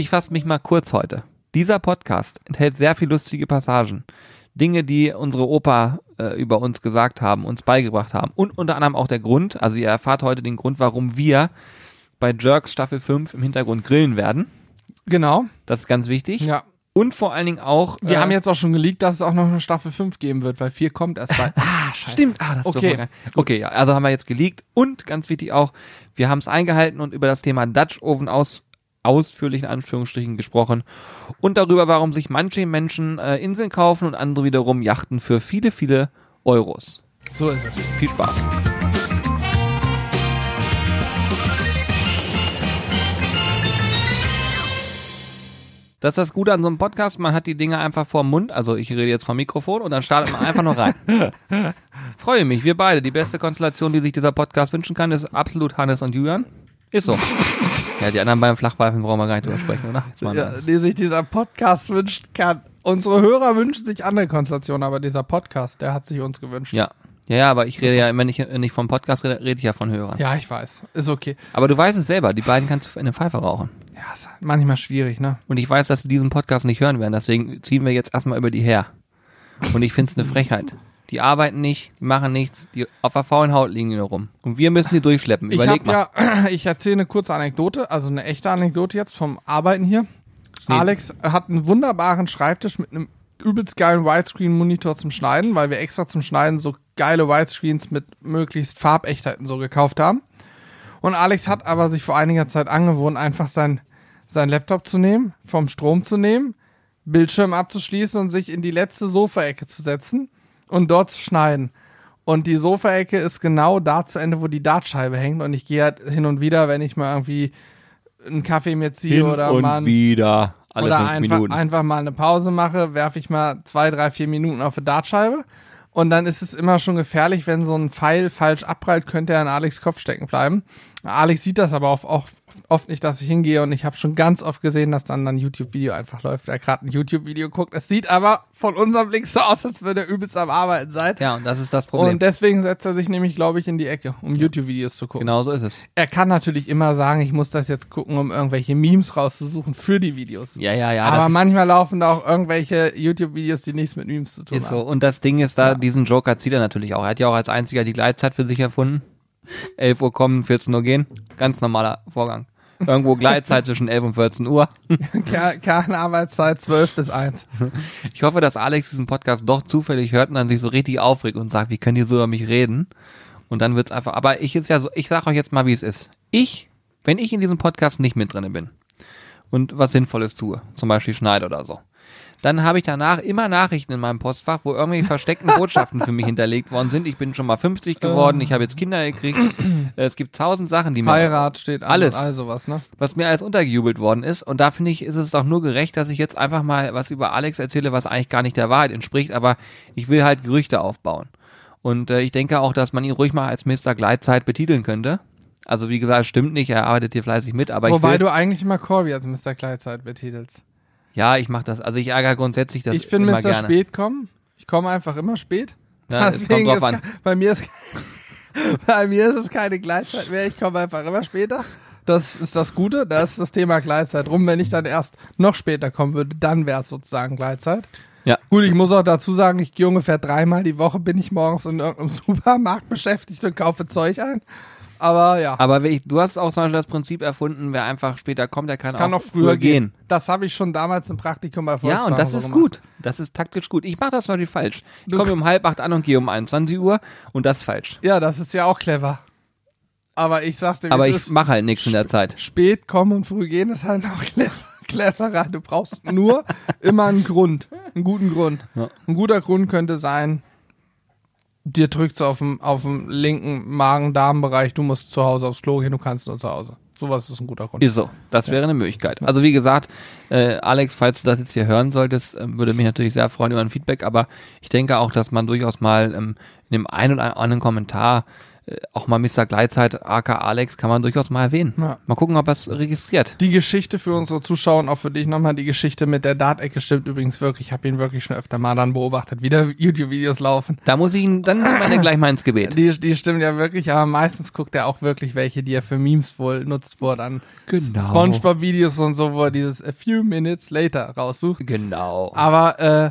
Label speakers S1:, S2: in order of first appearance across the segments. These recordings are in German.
S1: Ich fasse mich mal kurz heute. Dieser Podcast enthält sehr viel lustige Passagen. Dinge, die unsere Opa äh, über uns gesagt haben, uns beigebracht haben. Und unter anderem auch der Grund, also ihr erfahrt heute den Grund, warum wir bei Jerks Staffel 5 im Hintergrund grillen werden.
S2: Genau.
S1: Das ist ganz wichtig.
S2: Ja.
S1: Und vor allen Dingen auch.
S2: Wir
S1: äh,
S2: haben jetzt auch schon geleakt, dass es auch noch eine Staffel 5 geben wird, weil 4 kommt erst bald. ah, scheiße.
S1: Stimmt, ah, das ist
S2: Okay.
S1: Okay, ja, also haben wir jetzt geleakt und ganz wichtig auch, wir haben es eingehalten und über das Thema Dutch Oven aus ausführlich in Anführungsstrichen gesprochen und darüber, warum sich manche Menschen äh, Inseln kaufen und andere wiederum Yachten für viele, viele Euros.
S2: So ist es.
S1: Viel Spaß. Das ist das Gute an so einem Podcast, man hat die Dinge einfach vor dem Mund, also ich rede jetzt vom Mikrofon und dann startet man einfach nur rein. Freue mich, wir beide, die beste Konstellation, die sich dieser Podcast wünschen kann, ist absolut Hannes und Julian. Ist so. Ja, die anderen beiden Flachpfeifen brauchen wir gar nicht drüber sprechen, oder? Jetzt mal
S2: Ja, die sich dieser Podcast wünscht, kann. Unsere Hörer wünschen sich andere Konstellationen, aber dieser Podcast, der hat sich uns gewünscht.
S1: ja. Ja, ja, aber ich rede ja, wenn ich nicht vom Podcast rede, rede ich ja von Hörern.
S2: Ja, ich weiß. Ist okay.
S1: Aber du weißt es selber, die beiden kannst du in eine Pfeife rauchen.
S2: Ja, ist manchmal schwierig, ne?
S1: Und ich weiß, dass sie diesen Podcast nicht hören werden, deswegen ziehen wir jetzt erstmal über die her. Und ich finde es eine Frechheit. Die arbeiten nicht, die machen nichts, die auf der faulen Haut liegen die nur rum. Und wir müssen die durchschleppen.
S2: Ich
S1: Überleg
S2: hab
S1: mal.
S2: ja, ich erzähle eine kurze Anekdote, also eine echte Anekdote jetzt vom Arbeiten hier. Alex hat einen wunderbaren Schreibtisch mit einem übelst geilen Widescreen-Monitor zum Schneiden, weil wir extra zum Schneiden so geile Widescreens mit möglichst Farbechtheiten so gekauft haben. Und Alex hat aber sich vor einiger Zeit angewohnt, einfach sein, sein Laptop zu nehmen, vom Strom zu nehmen, Bildschirm abzuschließen und sich in die letzte Sofaecke zu setzen und dort zu schneiden. Und die Sofaecke ist genau da zu Ende, wo die Dartscheibe hängt. Und ich gehe halt hin und wieder, wenn ich mal irgendwie einen Kaffee mir ziehe oder
S1: und
S2: mal
S1: wieder. Alle
S2: oder
S1: fünf
S2: einfach,
S1: Minuten.
S2: einfach mal eine Pause mache, werfe ich mal zwei, drei, vier Minuten auf die Dartscheibe. Und dann ist es immer schon gefährlich, wenn so ein Pfeil falsch abprallt, könnte er in Alex Kopf stecken bleiben. Alex sieht das aber oft, oft, oft nicht, dass ich hingehe und ich habe schon ganz oft gesehen, dass dann ein YouTube-Video einfach läuft, der gerade ein YouTube-Video guckt. Es sieht aber von unserem Blick so aus, als würde er übelst am Arbeiten sein.
S1: ja, und das ist das Problem.
S2: Und deswegen setzt er sich nämlich, glaube ich, in die Ecke, um YouTube-Videos zu gucken.
S1: genau so ist es.
S2: Er kann natürlich immer sagen, ich muss das jetzt gucken, um irgendwelche Memes rauszusuchen für die Videos.
S1: Ja, ja, ja.
S2: Aber manchmal laufen da auch irgendwelche YouTube-Videos, die nichts mit Memes zu tun
S1: ist so.
S2: haben.
S1: Und das Ding ist da,
S2: Ja.
S1: diesen Joker zieht er natürlich auch. Er hat ja auch als einziger die Gleitzeit für sich erfunden. 11 Uhr kommen, 14 Uhr gehen. Ganz normaler Vorgang. Irgendwo Gleitzeit zwischen 11 und 14 Uhr.
S2: Ke- Kernarbeitszeit 12 bis 1.
S1: Ich hoffe, dass Alex diesen Podcast doch zufällig hört und dann sich so richtig aufregt und sagt, wie können die so über mich reden? Und dann wird's einfach, aber ich ist ja so, ich sag euch jetzt mal, wie es ist. Ich, wenn ich in diesem Podcast nicht mit drinne bin und was Sinnvolles tue, zum Beispiel schneide oder so, dann habe ich danach immer Nachrichten in meinem Postfach, wo irgendwelche versteckten Botschaften für mich hinterlegt worden sind. Ich bin schon mal 50 geworden, ich habe jetzt Kinder gekriegt. Äh, Es gibt tausend Sachen, die mir
S2: Heirat steht an
S1: Alles.
S2: all sowas, ne?
S1: was mir alles untergejubelt worden ist. Und da finde ich, ist es auch nur gerecht, dass ich jetzt einfach mal was über Alex erzähle, was eigentlich gar nicht der Wahrheit entspricht. Aber ich will halt Gerüchte aufbauen. Und äh, ich denke auch, dass man ihn ruhig mal als Mr. Gleitzeit betiteln könnte. Also wie gesagt, stimmt nicht, er arbeitet hier fleißig mit, aber ich
S2: Wobei
S1: will,
S2: du eigentlich immer Corby als Mr. Kleidzeit betitelst.
S1: Ja, ich mache das. Also ich ärgere grundsätzlich das
S2: ich bin
S1: immer
S2: Mr.
S1: gerne.
S2: Spät kommen. Ich komme einfach immer spät.
S1: Ja, es kommt drauf
S2: ist
S1: an.
S2: bei mir ist bei mir ist es keine Gleitzeit mehr. Ich komme einfach immer später. Das ist das Gute. Da ist das Thema Gleitzeit rum. Wenn ich dann erst noch später kommen würde, dann wäre es sozusagen Gleitzeit.
S1: Ja.
S2: Gut, ich muss auch dazu sagen, ich gehe ungefähr dreimal die Woche, bin ich morgens in irgendeinem Supermarkt beschäftigt und kaufe Zeug ein. Aber ja,
S1: Aber ich, du hast auch zum Beispiel das Prinzip erfunden, wer einfach später kommt, der kann,
S2: kann
S1: auch
S2: noch früher gehen. Das habe ich schon damals im Praktikum bei
S1: Ja, und das ist
S2: gemacht.
S1: gut. Das ist taktisch gut. Ich mache das zum Beispiel falsch. Ich komme um halb acht an und gehe um 21 Uhr und das ist falsch.
S2: Ja, das ist ja auch clever. Aber ich sag's dir,
S1: Aber ich mache halt nichts in der Zeit.
S2: spät kommen und früh gehen ist halt noch clever, cleverer. Du brauchst nur immer einen Grund, einen guten Grund.
S1: Ja.
S2: Ein guter Grund könnte sein, dir drückt's auf dem, auf dem linken Magen-Darm-Bereich, du musst zu Hause aufs Klo gehen, du kannst nur zu Hause. Sowas ist ein guter Grund.
S1: Ist so. Das wäre eine Möglichkeit. Also wie gesagt, äh, Alex, falls du das jetzt hier hören solltest, äh, würde mich natürlich sehr freuen über ein Feedback, aber ich denke auch, dass man durchaus mal ähm, in dem einen oder anderen Kommentar auch mal Mr. Gleitzeit, AK Alex, kann man durchaus mal erwähnen.
S2: Ja.
S1: Mal gucken, ob er es registriert.
S2: Die Geschichte für unsere Zuschauer und auch für dich nochmal, die Geschichte mit der Dart-Ecke stimmt übrigens wirklich. Ich habe ihn wirklich schon öfter mal dann beobachtet, wie da YouTube-Videos laufen.
S1: Da muss ich ihn, dann nimmt man gleich mal ins Gebet.
S2: Die, die stimmen ja wirklich, aber meistens guckt er auch wirklich welche, die er für Memes wohl nutzt, wo er dann
S1: Genau.
S2: Spongebob-Videos und so, wo er dieses A few minutes later raussucht.
S1: Genau.
S2: Aber äh,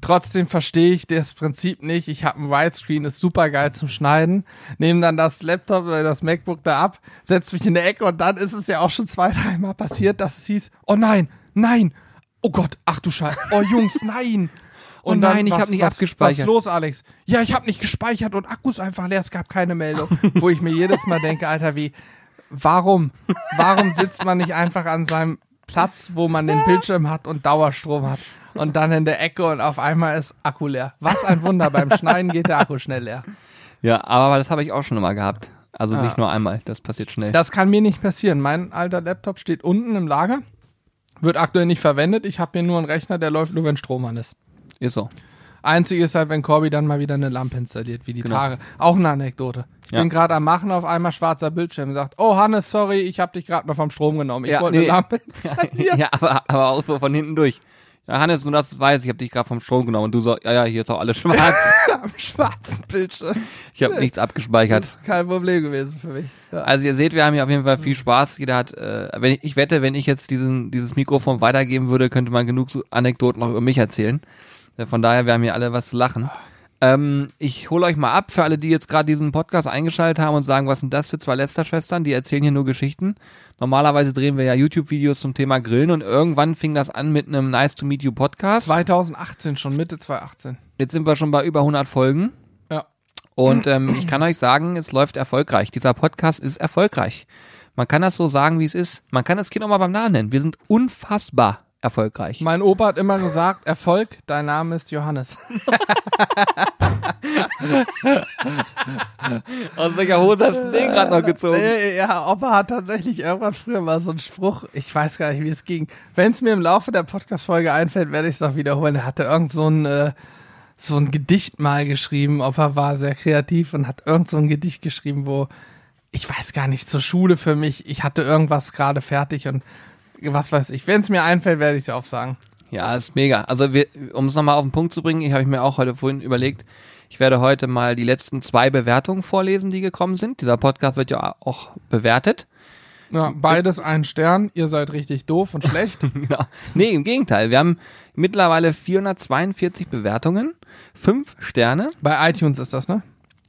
S2: trotzdem verstehe ich das Prinzip nicht. Ich habe ein Widescreen, ist super geil zum Schneiden. Nehme dann das Laptop oder das MacBook da ab, setze mich in der Ecke und dann ist es ja auch schon zwei, dreimal passiert, dass es hieß, oh nein, nein, oh Gott, ach du Scheiße, oh Jungs, nein.
S1: Oh nein, ich hab nicht
S2: was,
S1: abgespeichert.
S2: Was ist los, Alex? Ja, ich habe nicht gespeichert und Akku ist einfach leer, es gab keine Meldung. Wo ich mir jedes Mal denke, Alter, wie, warum? Warum sitzt man nicht einfach an seinem Platz, wo man den Bildschirm hat und Dauerstrom hat? Und dann in der Ecke und auf einmal ist Akku leer. Was ein Wunder, beim Schneiden geht der Akku schnell leer.
S1: Ja, aber das habe ich auch schon mal gehabt. Also
S2: Ah.
S1: nicht nur einmal, das passiert schnell.
S2: Das kann mir nicht passieren. Mein alter Laptop steht unten im Lager, wird aktuell nicht verwendet. Ich habe hier nur einen Rechner, der läuft nur, wenn Strom an ist.
S1: Ist so.
S2: Einzig ist halt, wenn Corby dann mal wieder eine Lampe installiert, wie die
S1: Genau.
S2: Tage. Auch eine Anekdote. Ich
S1: Ja.
S2: bin gerade am Machen, auf einmal schwarzer Bildschirm. Sagt, oh Hannes, sorry, ich habe dich gerade mal vom Strom genommen. Ich
S1: Ja,
S2: wollte
S1: nee.
S2: eine Lampe installieren.
S1: ja, aber, aber auch so von hinten durch. Ja, Hannes, nur dass du weißt, ich habe dich gerade vom Strom genommen und du so, ja, ja, hier ist auch alles schwarz.
S2: am schwarzen Bildschirm.
S1: Ich habe nichts abgespeichert.
S2: Das ist kein Problem gewesen für mich. Ja.
S1: Also ihr seht, wir haben hier auf jeden Fall viel Spaß. Jeder hat, äh, wenn ich, ich wette, wenn ich jetzt diesen, dieses Mikrofon weitergeben würde, könnte man genug so Anekdoten noch über mich erzählen. Äh, Von daher, wir haben hier alle was zu lachen. Ähm, ich hole euch mal ab für alle, die jetzt gerade diesen Podcast eingeschaltet haben und sagen, was sind das für zwei Lester-Schwestern? Die erzählen hier nur Geschichten. Normalerweise drehen wir ja YouTube-Videos zum Thema Grillen und irgendwann fing das an mit einem Nice to Meet You Podcast.
S2: 2018 schon, Mitte 2018.
S1: Jetzt sind wir schon bei über 100 Folgen.
S2: Ja.
S1: Und ähm, ich kann euch sagen, es läuft erfolgreich. Dieser Podcast ist erfolgreich. Man kann das so sagen, wie es ist. Man kann das Kind auch mal beim Namen nennen. Wir sind unfassbar erfolgreich.
S2: Mein Opa hat immer gesagt, Erfolg, dein Name ist Johannes.
S1: Aus welcher Hose hast du den gerade noch gezogen?
S2: Äh, ja, Opa hat tatsächlich irgendwann früher mal so einen Spruch, ich weiß gar nicht, wie es ging. Wenn es mir im Laufe der Podcast-Folge einfällt, werde ich es noch wiederholen. Er hatte irgend so ein, äh, so ein Gedicht mal geschrieben. Opa war sehr kreativ und hat irgend so ein Gedicht geschrieben, wo, ich weiß gar nicht, zur Schule für mich, ich hatte irgendwas gerade fertig und was weiß ich. Wenn es mir einfällt, werde ich es aufsagen.
S1: Ja, ist mega. Also um es nochmal auf den Punkt zu bringen, ich habe ich mir auch heute vorhin überlegt, ich werde heute mal die letzten zwei Bewertungen vorlesen, die gekommen sind. Dieser Podcast wird ja auch bewertet.
S2: Ja, beides ein Stern, ihr seid richtig doof und schlecht.
S1: Genau. Nee, im Gegenteil. Wir haben mittlerweile 442 Bewertungen, fünf Sterne.
S2: Bei iTunes ist das, ne?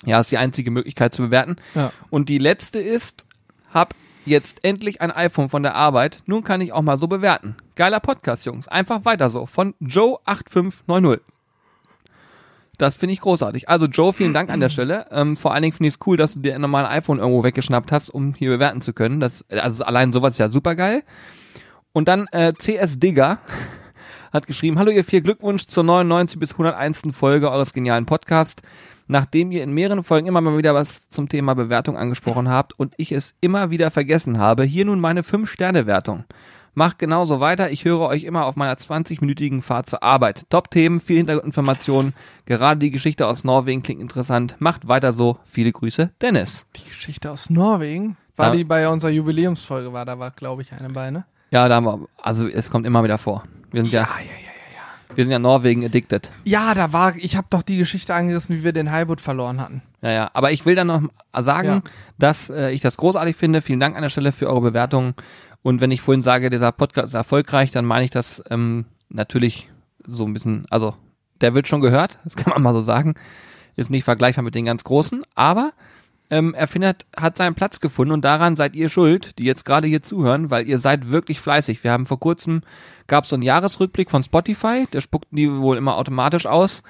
S1: Ja, ist die einzige Möglichkeit zu bewerten.
S2: Ja.
S1: Und die letzte ist, hab jetzt endlich ein iPhone von der Arbeit. Nun kann ich auch mal so bewerten. Geiler Podcast, Jungs. Einfach weiter so. Von Joe8590. Das finde ich großartig. Also Joe, vielen Dank an der Stelle. Ähm, vor allen Dingen finde ich es cool, dass du dir ein normales iPhone irgendwo weggeschnappt hast, um hier bewerten zu können. Das, also allein sowas ist ja super geil. Und dann äh, CS Digger hat geschrieben, hallo ihr vier, Glückwunsch zur 99 bis 101. Folge eures genialen Podcasts. Nachdem ihr in mehreren Folgen immer mal wieder was zum Thema Bewertung angesprochen habt und ich es immer wieder vergessen habe, hier nun meine 5-Sterne-Wertung. Macht genauso weiter, ich höre euch immer auf meiner 20-minütigen Fahrt zur Arbeit. Top-Themen, viel Hintergrundinformationen, gerade die Geschichte aus Norwegen klingt interessant. Macht weiter so, viele Grüße, Dennis.
S2: Die Geschichte aus Norwegen, war
S1: Ja.
S2: die bei unserer Jubiläumsfolge, war da war, glaube ich, eine bei, ne?
S1: Ja, da haben wir, also es kommt immer wieder vor. Wir sind ja,
S2: ja, ja, ja.
S1: Wir sind ja Norwegen addicted.
S2: Ja, da war, ich habe doch die Geschichte angerissen, wie wir den Highwood verloren hatten.
S1: Ja, ja, aber ich will dann noch sagen,
S2: Ja.
S1: dass äh, ich das großartig finde. Vielen Dank an der Stelle für eure Bewertungen. Und wenn ich vorhin sage, dieser Podcast ist erfolgreich, dann meine ich das ähm, natürlich so ein bisschen, also der wird schon gehört, das kann man mal so sagen. Ist nicht vergleichbar mit den ganz großen, aber ähm, er findet, hat seinen Platz gefunden und daran seid ihr schuld, die jetzt gerade hier zuhören, weil ihr seid wirklich fleißig. Wir haben vor kurzem, gab es so einen Jahresrückblick von Spotify, der spuckt die wohl immer automatisch aus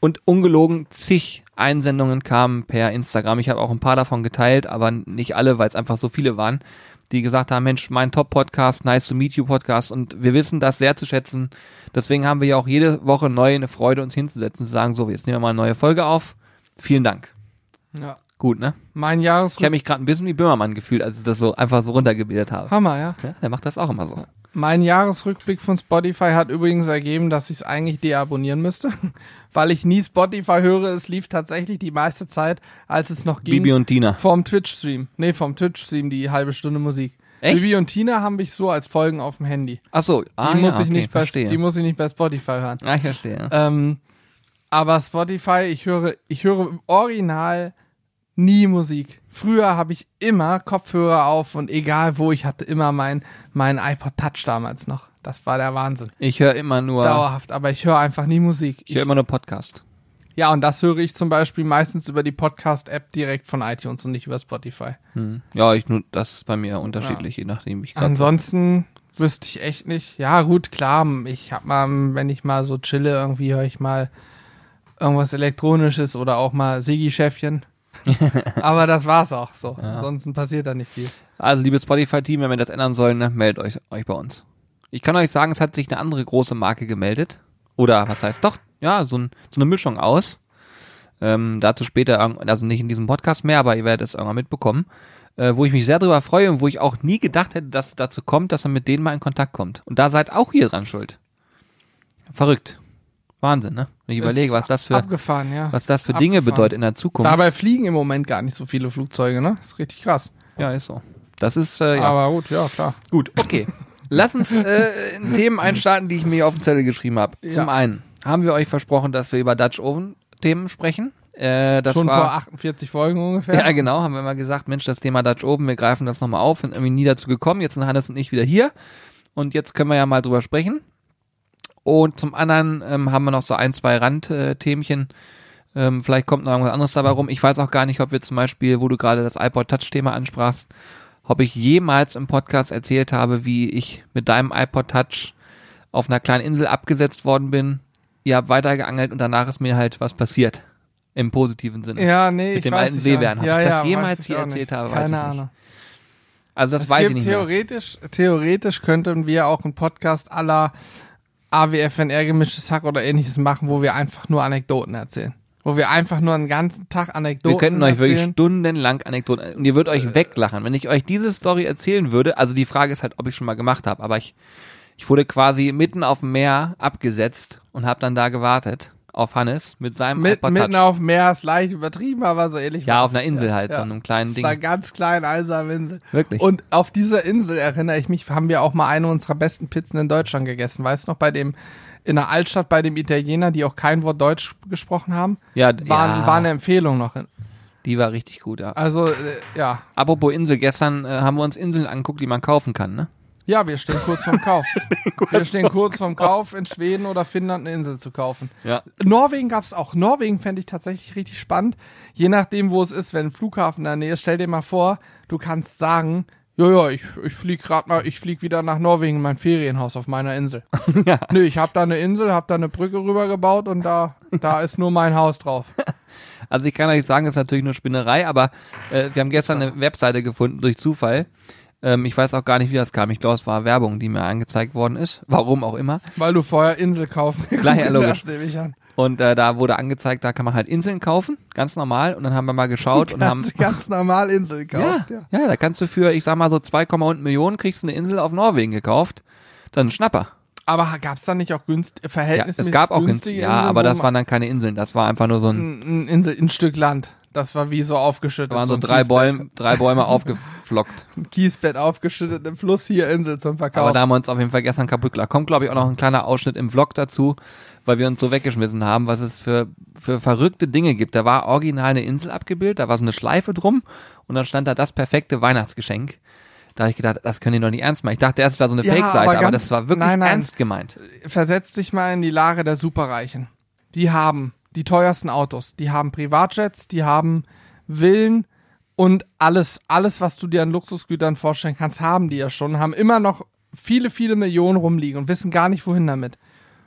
S1: und ungelogen zig Einsendungen kamen per Instagram. Ich habe auch ein paar davon geteilt, aber nicht alle, weil es einfach so viele waren, die gesagt haben, Mensch, mein Top-Podcast, nice to meet you Podcast und wir wissen das sehr zu schätzen. Deswegen haben wir ja auch jede Woche neu eine Freude, uns hinzusetzen, zu sagen, so, jetzt nehmen wir mal eine neue Folge auf. Vielen Dank.
S2: Ja.
S1: Gut, ne?
S2: Mein
S1: Ich
S2: Jahresrückblick.
S1: habe mich gerade ein bisschen wie Böhmermann gefühlt, als ich das so einfach so runtergebetet habe.
S2: Hammer, ja.
S1: Ja, der macht das auch immer so.
S2: Mein Jahresrückblick von Spotify hat übrigens ergeben, dass ich es eigentlich deabonnieren müsste, weil ich nie Spotify höre. Es lief tatsächlich die meiste Zeit, als es noch ging.
S1: Bibi und Tina.
S2: Vom Twitch-Stream. Nee, vom Twitch-Stream die halbe Stunde Musik.
S1: Echt?
S2: Bibi und Tina haben mich so als Folgen auf dem Handy.
S1: Ach so, ah,
S2: Die, muss,
S1: ja,
S2: ich
S1: okay,
S2: nicht bei, die muss ich nicht bei Spotify hören.
S1: ah, ich verstehe.
S2: Ähm, aber Spotify, ich höre, ich höre original nie Musik. Früher habe ich immer Kopfhörer auf und egal wo, ich hatte immer mein, mein iPod Touch damals noch. Das war der Wahnsinn.
S1: Ich höre immer nur,
S2: Dauerhaft, aber ich höre einfach nie Musik.
S1: ich höre immer nur Podcast.
S2: ja, und das höre ich zum Beispiel meistens über die Podcast-App direkt von iTunes und nicht über Spotify.
S1: Hm. Ja, ich das ist bei mir unterschiedlich, je nachdem, wie ich gerade.
S2: Ansonsten wüsste ich echt nicht. Ja, gut, klar, ich hab mal, wenn ich mal so chille, irgendwie höre ich mal irgendwas Elektronisches oder auch mal Sigi-Schäffchen. Aber das war's auch so. Ansonsten passiert da nicht viel.
S1: Also, liebe Spotify-Team, wenn wir das ändern sollen, ne, meldet euch, euch bei uns. Ich kann euch sagen, es hat sich eine andere große Marke gemeldet. Oder was heißt doch, ja, so, ein, so eine Mischung aus. Ähm, dazu später, also nicht in diesem Podcast mehr, aber ihr werdet es irgendwann mitbekommen. Äh, wo ich mich sehr drüber freue und wo ich auch nie gedacht hätte, dass es dazu kommt, dass man mit denen mal in Kontakt kommt. Und da seid auch ihr dran schuld. Verrückt. Wahnsinn, ne? Wenn ich überlege, was das für,
S2: ja.
S1: was das für Dinge bedeutet in der Zukunft.
S2: Dabei fliegen im Moment gar nicht so viele Flugzeuge, ne? ist richtig krass.
S1: ja, ist so. Das ist, äh, ja.
S2: Aber gut, ja, klar.
S1: Gut, okay. Lass uns äh, in Themen einstarten, die ich mir auf den Zettel geschrieben habe. Zum
S2: Ja.
S1: einen haben wir euch versprochen, dass wir über Dutch Oven Themen sprechen. Äh, das
S2: Schon
S1: war,
S2: vor 48 Folgen ungefähr.
S1: Ja, genau, haben wir mal gesagt, Mensch, das Thema Dutch Oven, wir greifen das nochmal auf, sind irgendwie nie dazu gekommen. Jetzt sind Hannes und ich wieder hier. Und jetzt können wir ja mal drüber sprechen. Und zum anderen ähm, haben wir noch so ein, zwei Randthemchen. Ähm, vielleicht kommt noch irgendwas anderes dabei rum. Ich weiß auch gar nicht, ob wir zum Beispiel, wo du gerade das iPod Touch-Thema ansprachst, ob ich jemals im Podcast erzählt habe, wie ich mit deinem iPod Touch auf einer kleinen Insel abgesetzt worden bin. Ihr habt weitergeangelt und danach ist mir halt was passiert. Im positiven Sinne.
S2: Ja, nee,
S1: Mit dem alten
S2: nicht,
S1: Seebären.
S2: Ja,
S1: ich das
S2: ja,
S1: jemals
S2: weiß
S1: hier erzählt
S2: nicht.
S1: habe, weiß
S2: Keine
S1: ich nicht.
S2: Ahnung.
S1: Also das
S2: es
S1: weiß ich nicht mehr.
S2: theoretisch, theoretisch könnten wir auch einen Podcast aller AWFNR gemischtes Hack oder ähnliches machen, wo wir einfach nur Anekdoten erzählen. Wo wir einfach nur einen ganzen Tag Anekdoten
S1: Wir könnten euch wirklich
S2: erzählen.
S1: stundenlang Anekdoten und ihr würdet euch weglachen, wenn ich euch diese Story erzählen würde. Also die Frage ist halt, ob ich schon mal gemacht habe, aber ich ich wurde quasi mitten auf dem Meer abgesetzt und habe dann da gewartet auf Hannes mit seinem
S2: Mit,
S1: iPod
S2: mitten
S1: Touch.
S2: auf dem Meer ist leicht übertrieben, aber so ähnlich.
S1: ja, auf einer Insel halt,
S2: ja.
S1: so einem kleinen Ding.
S2: Auf einer ganz kleinen, einsamen Insel.
S1: Wirklich.
S2: Und auf dieser Insel erinnere ich mich, haben wir auch mal eine unserer besten Pizzen in Deutschland gegessen. Weißt du noch, bei dem, in der Altstadt bei dem Italiener, die auch kein Wort Deutsch gesprochen haben,
S1: ja,
S2: war,
S1: ja,
S2: war eine Empfehlung noch.
S1: die war richtig gut, ja.
S2: Also, äh, ja.
S1: Apropos Insel, gestern äh, haben wir uns Inseln angeguckt, die man kaufen kann, ne?
S2: Ja, wir stehen kurz vorm Kauf. wir stehen kurz vorm Kauf, in Schweden oder Finnland eine Insel zu kaufen.
S1: Ja.
S2: Norwegen gab's auch. Norwegen fände ich tatsächlich richtig spannend. Je nachdem, wo es ist, wenn ein Flughafen in der Nähe ist, stell dir mal vor, du kannst sagen, ja, ja, ich, ich flieg grad mal, ich flieg wieder nach Norwegen in mein Ferienhaus auf meiner Insel.
S1: Ja.
S2: Nö, ich hab da eine Insel, hab da eine Brücke rübergebaut und da, da ist nur mein Haus drauf.
S1: Also ich kann euch sagen, das ist natürlich nur Spinnerei, aber äh, wir haben gestern eine Webseite gefunden durch Zufall. Ähm, ich weiß auch gar nicht, wie das kam. Ich glaube, es war Werbung, die mir angezeigt worden ist. Warum auch immer.
S2: Weil du vorher Insel kaufen
S1: Klar, ja, logisch.
S2: Das nehme ich an.
S1: Und äh, da wurde angezeigt, da kann man halt Inseln kaufen, ganz normal. Und dann haben wir mal geschaut und haben.
S2: Ganz, ganz normal Insel
S1: Ja,
S2: gekauft. Ja.
S1: ja, da kannst du für, ich sag mal so 2,1 Millionen kriegst du eine Insel auf Norwegen gekauft. Dann Schnapper.
S2: Aber gab's da nicht auch günst
S1: Ja,
S2: verhältnismäßig
S1: es gab auch
S2: günstige
S1: günstig, ja,
S2: Inseln,
S1: aber
S2: wo
S1: das waren dann keine Inseln. Das war einfach nur so ein,
S2: ein, ein Insel, ein Stück Land. Das war wie so aufgeschüttet.
S1: da waren so
S2: ein
S1: drei. Bäume, drei Bäume aufgeflockt.
S2: Ein Kiesbett aufgeschüttet im Fluss, hier Insel zum Verkauf.
S1: Aber da haben wir uns auf jeden Fall gestern kaputt gelacht. Kommt, glaube ich, auch noch ein kleiner Ausschnitt im Vlog dazu, weil wir uns so weggeschmissen haben, was es für, für verrückte Dinge gibt. Da war original eine Insel abgebildet, da war so eine Schleife drum und dann stand da das perfekte Weihnachtsgeschenk. Da habe ich gedacht, das können die doch nicht ernst machen. Ich dachte erst, es war so eine
S2: Ja,
S1: Fake-Seite,
S2: aber
S1: aber, das war wirklich
S2: nein, nein.
S1: ernst gemeint.
S2: Versetz dich mal in die Lage der Superreichen. Die haben die teuersten Autos, die haben Privatjets, die haben Villen und alles, alles, was du dir an Luxusgütern vorstellen kannst, haben die ja schon, haben immer noch viele, viele Millionen rumliegen und wissen gar nicht, wohin damit.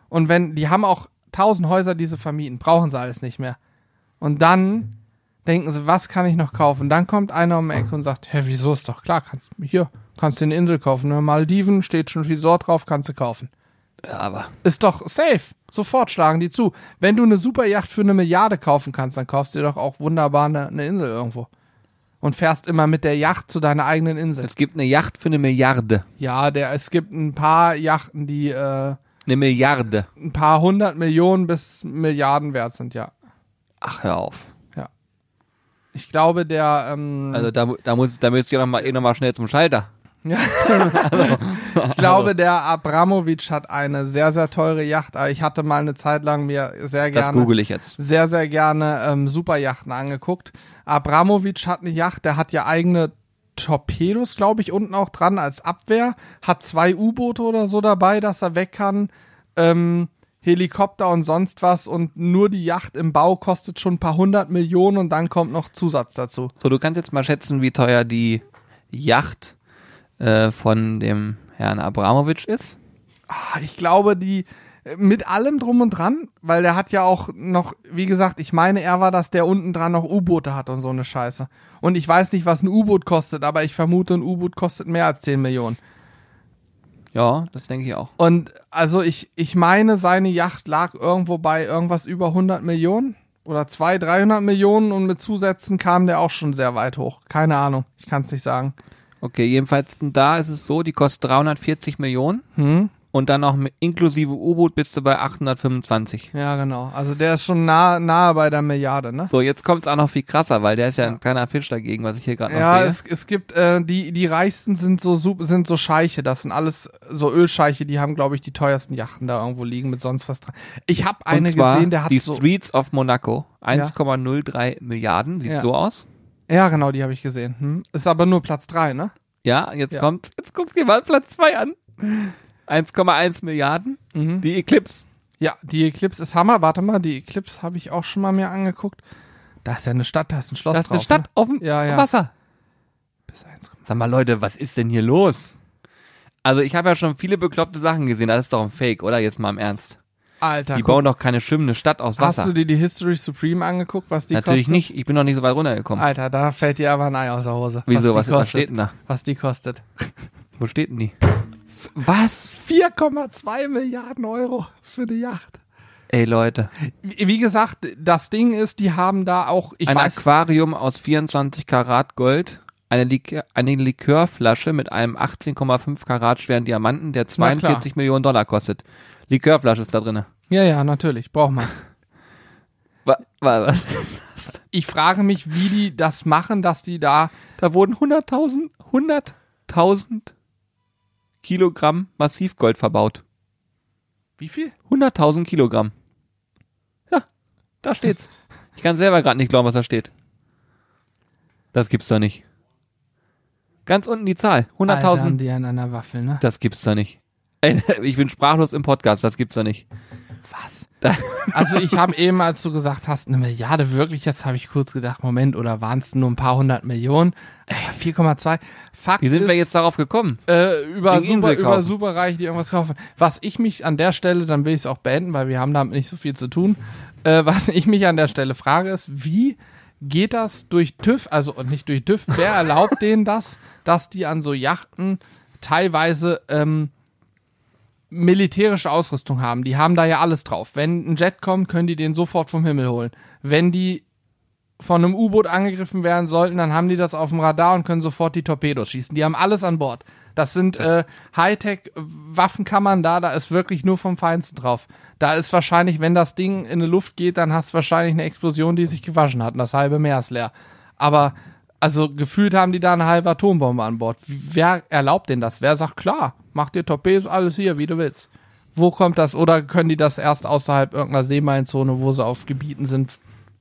S2: Und wenn, die haben auch tausend Häuser, die sie vermieten, brauchen sie alles nicht mehr. Und dann denken sie, was kann ich noch kaufen? Dann kommt einer um die Ecke und sagt, hä, wieso ist doch klar, kannst hier, kannst dir eine Insel kaufen. Ne? Maldiven steht schon Resort drauf, kannst du kaufen.
S1: Ja, aber
S2: Ist doch safe. Sofort schlagen die zu. Wenn du eine Superjacht für eine Milliarde kaufen kannst, dann kaufst du dir doch auch wunderbar eine, eine Insel irgendwo. und fährst immer mit der Yacht zu deiner eigenen Insel.
S1: Es gibt eine Yacht für eine Milliarde.
S2: Ja, der, es gibt ein paar Yachten, die äh,
S1: Eine Milliarde.
S2: ein paar hundert Millionen bis Milliarden wert sind, ja.
S1: Ach, hör auf.
S2: Ich glaube, der, ähm,
S1: Also da, mu- da muss da müsst ihr noch mal, eh noch mal schnell zum Schalter.
S2: ich glaube, der Abramowitsch hat eine sehr, sehr teure Yacht. Aber Ich hatte mal eine Zeit lang mir sehr
S1: Das
S2: gerne,
S1: google ich jetzt.
S2: sehr, sehr gerne ähm, Superjachten angeguckt. Abramowitsch hat eine Yacht, der hat ja eigene Torpedos, glaube ich, unten auch dran als Abwehr, hat zwei U-Boote oder so dabei, dass er weg kann, ähm, Helikopter und sonst was und nur die Yacht im Bau kostet schon ein paar hundert Millionen und dann kommt noch Zusatz dazu.
S1: So, du kannst jetzt mal schätzen, wie teuer die Yacht äh, von dem Herrn Abramowitsch ist.
S2: Ah, Ich glaube, die äh, mit allem drum und dran, weil der hat ja auch noch, wie gesagt, ich meine, er war das, der unten dran noch U-Boote hat und so eine Scheiße. Und ich weiß nicht, was ein U-Boot kostet, aber ich vermute, ein U-Boot kostet mehr als 10 Millionen.
S1: Ja, das denke ich auch.
S2: Und also ich, ich meine, seine Yacht lag irgendwo bei irgendwas über 100 Millionen oder 200, 300 Millionen und mit Zusätzen kam der auch schon sehr weit hoch. Keine Ahnung, ich kann es nicht sagen.
S1: Okay, jedenfalls da ist es so, die kostet 340 Millionen
S2: Hm?
S1: und dann noch mit, inklusive U-Boot bist du bei 825.
S2: Ja, genau. Also der ist schon nah, nahe bei der Milliarde, ne?
S1: So, jetzt kommt es auch noch viel krasser, weil der ist ja ein kleiner Fisch dagegen, was ich hier gerade noch
S2: Ja,
S1: sehe.
S2: es, es gibt, äh, die, die reichsten sind so, sind so Scheiche. Das sind alles so Ölscheiche, die haben, glaube ich, die teuersten Yachten da irgendwo liegen mit sonst was dran. Ich habe eine
S1: zwar
S2: gesehen, der hat
S1: die
S2: so.
S1: Streets of Monaco, 1,03 Milliarden, sieht
S2: Ja.
S1: so aus.
S2: Ja, genau, die habe ich gesehen. Hm? Ist aber nur Platz 3, ne?
S1: Ja, jetzt
S2: Ja.
S1: kommt, jetzt guckt dir mal Platz 2 an. 1,1 Milliarden.
S2: Mhm.
S1: Die Eclipse.
S2: Ja, die Eclipse ist Hammer. Warte mal, die Eclipse habe ich auch schon mal mir angeguckt. Da ist ja eine Stadt, da ist ein Schloss
S1: Das ist eine
S2: drauf,
S1: Stadt auf dem
S2: Ja, ja.
S1: Wasser.
S2: Ne? Bis 1,5.
S1: Sag mal, Leute, was ist denn hier los? Also, ich habe ja schon viele bekloppte Sachen gesehen. Das ist doch ein Fake, oder? Jetzt mal im Ernst.
S2: Alter,
S1: Die
S2: guck,
S1: bauen doch keine schwimmende Stadt aus
S2: hast
S1: Wasser.
S2: du dir die History Supreme angeguckt, was die
S1: Natürlich
S2: kostet?
S1: nicht. Ich bin noch nicht so weit runtergekommen.
S2: Alter, da fällt dir aber ein Ei aus der Hose.
S1: Wieso?
S2: Was,
S1: Was, was steht denn da?
S2: Was die kostet.
S1: Wo steht denn die? Was?
S2: 4,2 Milliarden Euro für die Yacht.
S1: Ey, Leute.
S2: Wie gesagt, das Ding ist, die haben da auch,
S1: ein
S2: weiß,
S1: Aquarium aus 24 Karat Gold, eine, Likör, eine Likörflasche mit einem 18,5 Karat schweren Diamanten, der 42 Millionen Dollar kostet. Likörflasche ist da drinne.
S2: ja, ja, natürlich, braucht man.
S1: Wa- wa- Was?
S2: Ich frage mich, wie die das machen, dass die da,
S1: Da wurden 100.000, 100.000 Kilogramm Massivgold verbaut.
S2: wie viel?
S1: 100.000 Kilogramm. Ja, da steht's. Ich kann selber gerade nicht glauben, was da steht. Das gibt's doch nicht. Ganz unten die Zahl.
S2: Alter, haben
S1: 100.000.
S2: die an einer Waffel, ne?
S1: Das gibt's doch nicht. Ich bin sprachlos im Podcast, das gibt's doch nicht.
S2: Was?
S1: Da-
S2: Also ich habe eben, als du gesagt hast, eine Milliarde, wirklich, jetzt habe ich kurz gedacht, Moment, oder waren es nur ein paar hundert Millionen? Äh, 4,2. Fakt
S1: Wie sind
S2: ist,
S1: wir jetzt darauf gekommen?
S2: äh, über, super, über. Superreiche, die irgendwas kaufen. Was ich mich an der Stelle, dann will ich es auch beenden, weil wir haben damit nicht so viel zu tun. Äh, was ich mich an der Stelle frage, ist, wie geht das durch TÜV, also nicht durch TÜV, wer erlaubt denen das, dass die an so Yachten teilweise ähm, militärische Ausrüstung haben. Die haben da ja alles drauf. Wenn ein Jet kommt, können die den sofort vom Himmel holen. Wenn die von einem U-Boot angegriffen werden sollten, dann haben die das auf dem Radar und können sofort die Torpedos schießen. Die haben alles an Bord. Das sind äh, Hightech-Waffenkammern da, da ist wirklich nur vom Feinsten drauf. Da ist wahrscheinlich, wenn das Ding in die Luft geht, dann hast du wahrscheinlich eine Explosion, die sich gewaschen hat und das halbe Meer ist leer. Aber, also gefühlt haben die da eine halbe Atombombe an Bord. Wer erlaubt denn das? Wer sagt, klar, mach dir Torpedos, alles hier, wie du willst. Wo kommt das? Oder können die das erst außerhalb irgendeiner Seemeinzone, wo sie auf Gebieten sind,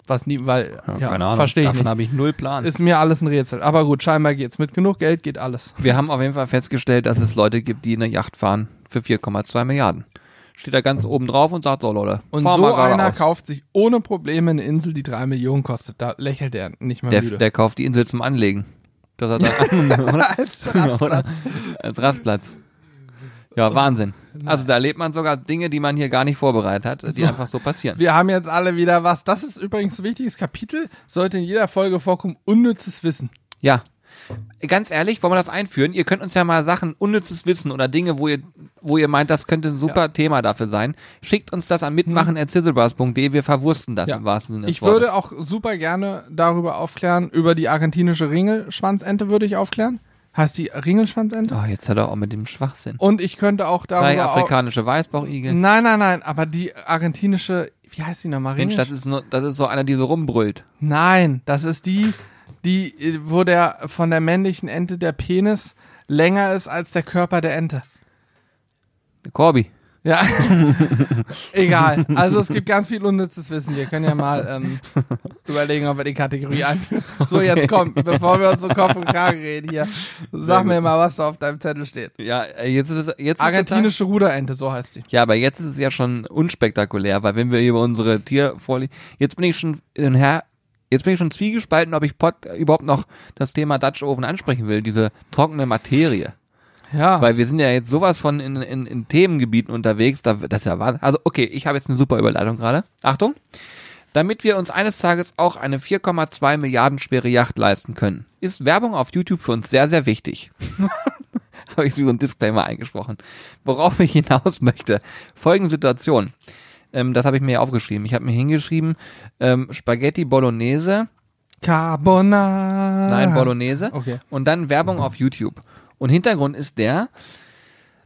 S2: was nie, weil, ja, verstehe ich
S1: Davon habe ich null Plan.
S2: Ist mir alles ein Rätsel. Aber gut, scheinbar geht's. Mit genug Geld geht alles.
S1: Wir haben auf jeden Fall festgestellt, dass es Leute gibt, die eine Yacht fahren für 4,2 Milliarden. Steht da ganz oben drauf und sagt, so Leute,
S2: Und so einer
S1: geradeaus.
S2: kauft sich ohne Probleme eine Insel, die drei Millionen kostet. Da lächelt er nicht mal
S1: der,
S2: müde.
S1: der kauft die Insel zum Anlegen. Das hat er oder?
S2: Als Rastplatz.
S1: als Rastplatz. Ja, Wahnsinn. Also da erlebt man sogar Dinge, die man hier gar nicht vorbereitet hat, die
S2: So.
S1: einfach so passieren.
S2: Wir haben jetzt alle wieder was. Das ist übrigens ein wichtiges Kapitel. Sollte in jeder Folge vorkommen. Unnützes Wissen.
S1: Ja, Ganz ehrlich, wollen wir das einführen? Ihr könnt uns ja mal Sachen, unnützes Wissen oder Dinge, wo ihr, wo ihr meint, das könnte ein super Thema dafür sein. Schickt uns das an mitmachen.zizzlebars.de. Wir verwursten das
S2: Ja.
S1: im wahrsten Sinne des
S2: Ich würde
S1: Wortes.
S2: auch super gerne darüber aufklären, über die argentinische Ringelschwanzente würde ich aufklären. Heißt die Ringelschwanzente?
S1: Oh, jetzt hat er auch mit dem Schwachsinn.
S2: Und ich könnte auch darüber au-
S1: afrikanische Weißbauchigel.
S2: Nein, nein, nein, aber die argentinische, wie heißt die nochmal?
S1: Mensch, das ist, nur, das ist so einer, die so rumbrüllt.
S2: Nein, das ist die, die, wo der von der männlichen Ente der Penis länger ist als der Körper der Ente.
S1: Corby.
S2: Ja, egal. Also es gibt ganz viel unnützes Wissen. Wir können ja mal ähm, überlegen, ob wir die Kategorie einführen. So, jetzt komm, bevor wir uns so Kopf und Kragen reden hier, sag mir mal, was da auf deinem Zettel steht.
S1: Ja, äh, jetzt ist es, jetzt ist
S2: Argentinische Ruderente, so heißt die.
S1: Ja, aber jetzt ist es ja schon unspektakulär, weil wenn wir über unsere Tiervorlieben, jetzt bin ich schon in Her jetzt bin ich schon zwiegespalten, ob ich Pod überhaupt noch das Thema Dutch Oven ansprechen will, diese trockene Materie.
S2: Ja,
S1: Weil wir sind ja jetzt sowas von in, in, in Themengebieten unterwegs, da, das ist ja Wahnsinn. Also okay, ich habe jetzt eine super Überleitung gerade. Achtung. Damit wir uns eines Tages auch eine 4,2 Milliarden schwere Yacht leisten können, ist Werbung auf YouTube für uns sehr, sehr wichtig. habe ich so einen Disclaimer eingesprochen. Worauf ich hinaus möchte. Folgende Situation. Ähm, das habe ich mir aufgeschrieben. Ich habe mir hingeschrieben, ähm, Spaghetti Bolognese,
S2: Carbonara.
S1: nein, Bolognese,
S2: Okay.
S1: und dann Werbung auf YouTube. Und Hintergrund ist der,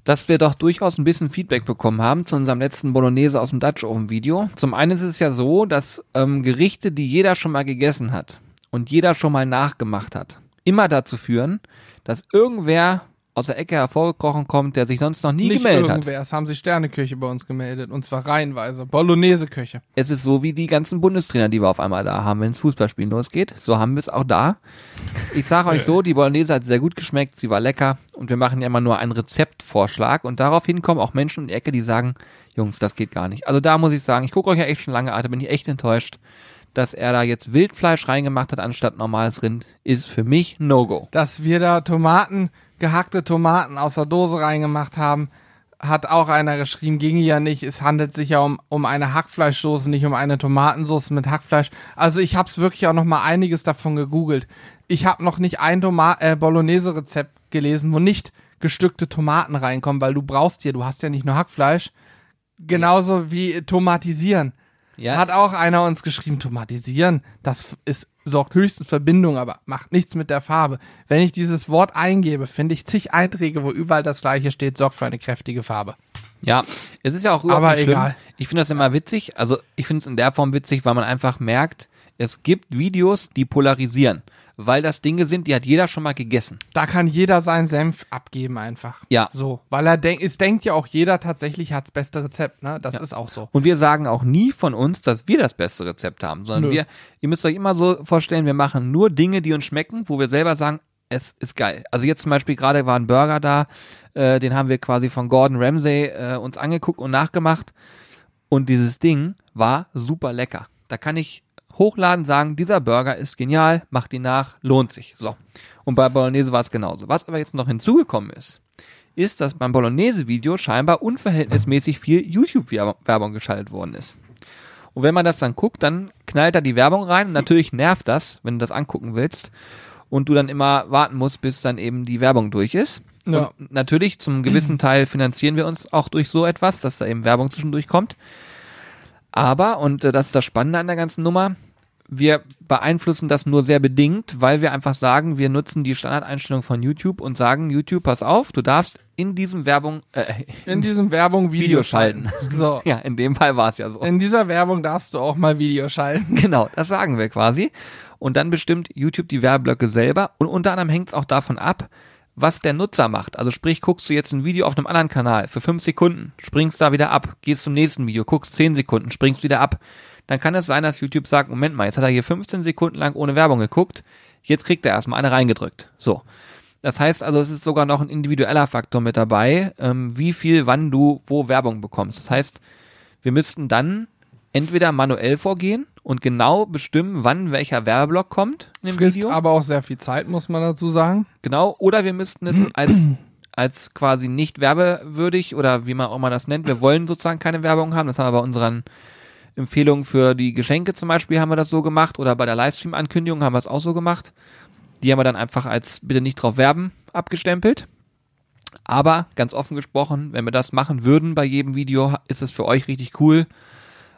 S1: dass wir doch durchaus ein bisschen Feedback bekommen haben zu unserem letzten Bolognese aus dem Dutch Oven Video. Zum einen ist es ja so, dass ähm, Gerichte, die jeder schon mal gegessen hat und jeder schon mal nachgemacht hat, immer dazu führen, dass irgendwer aus der Ecke hervorgekrochen kommt, der sich sonst noch nie
S2: Nicht
S1: gemeldet hat.
S2: irgendwer, es haben sich Sterneköche bei uns gemeldet. Und zwar reihenweise. Bolognese-Köche.
S1: Es ist so wie die ganzen Bundestrainer, die wir auf einmal da haben, wenn es Fußballspielen losgeht. So haben wir es auch da. Ich sage euch so, die Bolognese hat sehr gut geschmeckt, sie war lecker und wir machen ja immer nur einen Rezeptvorschlag und daraufhin kommen auch Menschen um die Ecke, die sagen, Jungs, das geht gar nicht. Also da muss ich sagen, ich gucke euch ja echt schon lange an, da bin ich echt enttäuscht, dass er da jetzt Wildfleisch reingemacht hat anstatt normales Rind, ist für mich No-Go.
S2: Dass wir da Tomaten, gehackte Tomaten aus der Dose reingemacht haben, hat auch einer geschrieben, ginge ja nicht. Es handelt sich ja um, um eine Hackfleischsoße, nicht um eine Tomatensauce mit Hackfleisch. Also ich habe es wirklich auch noch mal einiges davon gegoogelt. Ich habe noch nicht ein Toma äh, Bolognese-Rezept gelesen, wo nicht gestückte Tomaten reinkommen, weil du brauchst ja, du hast ja nicht nur Hackfleisch. Genauso wie tomatisieren.
S1: Ja,
S2: Hat auch einer uns geschrieben, tomatisieren, das ist, sorgt höchstens Verbindung, aber macht nichts mit der Farbe. Wenn ich dieses Wort eingebe, finde ich zig Einträge, wo überall das gleiche steht, sorgt für eine kräftige Farbe.
S1: Ja, es ist ja auch überhaupt
S2: Aber
S1: nicht schlimm.
S2: egal.
S1: Ich finde das immer witzig. Also ich finde es in der Form witzig, weil man einfach merkt, es gibt Videos, die polarisieren. Weil das Dinge sind, die hat jeder schon mal gegessen.
S2: Da kann jeder seinen Senf abgeben einfach.
S1: Ja.
S2: So, weil er denkt, es denkt ja auch jeder tatsächlich hat's beste Rezept, ne? Das ist auch so.
S1: Und wir sagen auch nie von uns, dass wir das beste Rezept haben, sondern
S2: Nö.
S1: wir, ihr müsst euch immer so vorstellen, wir machen nur Dinge, die uns schmecken, wo wir selber sagen, es ist geil. Also jetzt zum Beispiel gerade war ein Burger da, äh, den haben wir quasi von Gordon Ramsay äh, uns angeguckt und nachgemacht. Und dieses Ding war super lecker. Da kann ich hochladen, sagen, dieser Burger ist genial, macht ihn nach, lohnt sich. So. Und bei Bolognese war es genauso. Was aber jetzt noch hinzugekommen ist, ist, dass beim Bolognese-Video scheinbar unverhältnismäßig viel YouTube-Werbung geschaltet worden ist. Und wenn man das dann guckt, dann knallt da die Werbung rein und natürlich nervt das, wenn du das angucken willst und du dann immer warten musst, bis dann eben die Werbung durch ist.
S2: Ja.
S1: Und natürlich zum gewissen Teil finanzieren wir uns auch durch so etwas, dass da eben Werbung zwischendurch kommt. Aber, und äh, das ist das Spannende an der ganzen Nummer, wir beeinflussen das nur sehr bedingt, weil wir einfach sagen, wir nutzen die Standardeinstellung von YouTube und sagen, YouTube, pass auf, du darfst in diesem Werbung, äh,
S2: In diesem Werbung Video,
S1: Video
S2: schalten. So.
S1: ja, in dem Fall war es ja so.
S2: In dieser Werbung darfst du auch mal Video schalten.
S1: Genau, das sagen wir quasi. Und dann bestimmt YouTube die Werbeblöcke selber und unter anderem hängt es auch davon ab, was der Nutzer macht. Also sprich, guckst du jetzt ein Video auf einem anderen Kanal für fünf Sekunden, springst da wieder ab, gehst zum nächsten Video, guckst zehn Sekunden, springst wieder ab. Dann kann es sein, dass YouTube sagt, Moment mal, jetzt hat er hier 15 Sekunden lang ohne Werbung geguckt, jetzt kriegt er erstmal eine reingedrückt. So. Das heißt also, es ist sogar noch ein individueller Faktor mit dabei, ähm, wie viel, wann du wo Werbung bekommst. Das heißt, wir müssten dann entweder manuell vorgehen und genau bestimmen, wann welcher Werbeblock kommt in dem
S2: Frisst
S1: Video.
S2: aber auch sehr viel Zeit, muss man dazu sagen.
S1: Genau, oder wir müssten es als, als quasi nicht werbewürdig oder wie man auch mal das nennt. Wir wollen sozusagen keine Werbung haben. Das haben wir bei unseren Empfehlungen für die Geschenke zum Beispiel haben wir das so gemacht oder bei der Livestream-Ankündigung haben wir es auch so gemacht. Die haben wir dann einfach als bitte nicht drauf werben abgestempelt. Aber ganz offen gesprochen, wenn wir das machen würden bei jedem Video, ist es für euch richtig cool.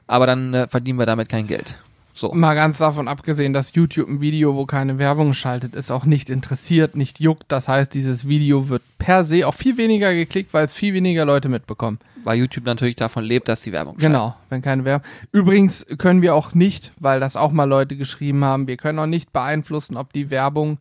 S1: Aber dann äh, verdienen wir damit kein Geld. So.
S2: Mal ganz davon abgesehen, dass YouTube ein Video, wo keine Werbung schaltet, ist auch nicht interessiert, nicht juckt. Das heißt, dieses Video wird per se auch viel weniger geklickt, weil es viel weniger Leute mitbekommen.
S1: Weil YouTube natürlich davon lebt, dass die Werbung schaltet.
S2: Genau, wenn keine Werbung. Übrigens können wir auch nicht, weil das auch mal Leute geschrieben haben, wir können auch nicht beeinflussen, ob die Werbung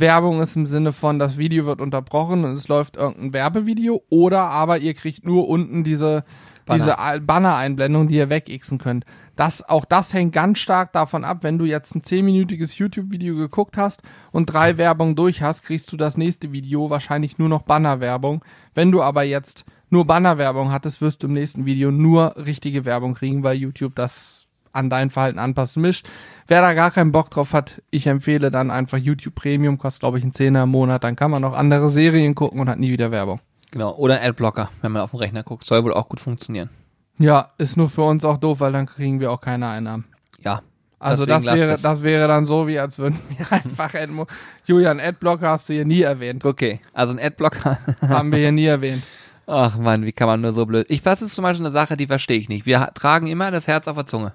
S2: Werbung ist im Sinne von, das Video wird unterbrochen und es läuft irgendein Werbevideo oder aber ihr kriegt nur unten diese Diese Banner-Einblendung, die ihr wegixen könnt. Das, auch das hängt ganz stark davon ab, wenn du jetzt ein 10-minütiges YouTube-Video geguckt hast und drei Werbungen durch hast, kriegst du das nächste Video wahrscheinlich nur noch Banner-Werbung. Wenn du aber jetzt nur Banner-Werbung hattest, wirst du im nächsten Video nur richtige Werbung kriegen, weil YouTube das an dein Verhalten anpasst und mischt. Wer da gar keinen Bock drauf hat, ich empfehle dann einfach YouTube Premium, kostet glaube ich einen Zehner im Monat, dann kann man noch andere Serien gucken und hat nie wieder Werbung.
S1: Genau. Oder ein Adblocker, wenn man auf dem Rechner guckt. Soll wohl auch gut funktionieren.
S2: Ja, ist nur für uns auch doof, weil dann kriegen wir auch keine Einnahmen.
S1: Ja.
S2: Also das wäre,
S1: es.
S2: das wäre dann so, wie als würden wir einfach Admo Julian Adblocker hast du hier nie erwähnt.
S1: Okay. Also ein Adblocker.
S2: Haben wir hier nie erwähnt.
S1: Ach man, wie kann man nur so blöd. Ich, das ist zum Beispiel eine Sache, die verstehe ich nicht. Wir tragen immer das Herz auf der Zunge.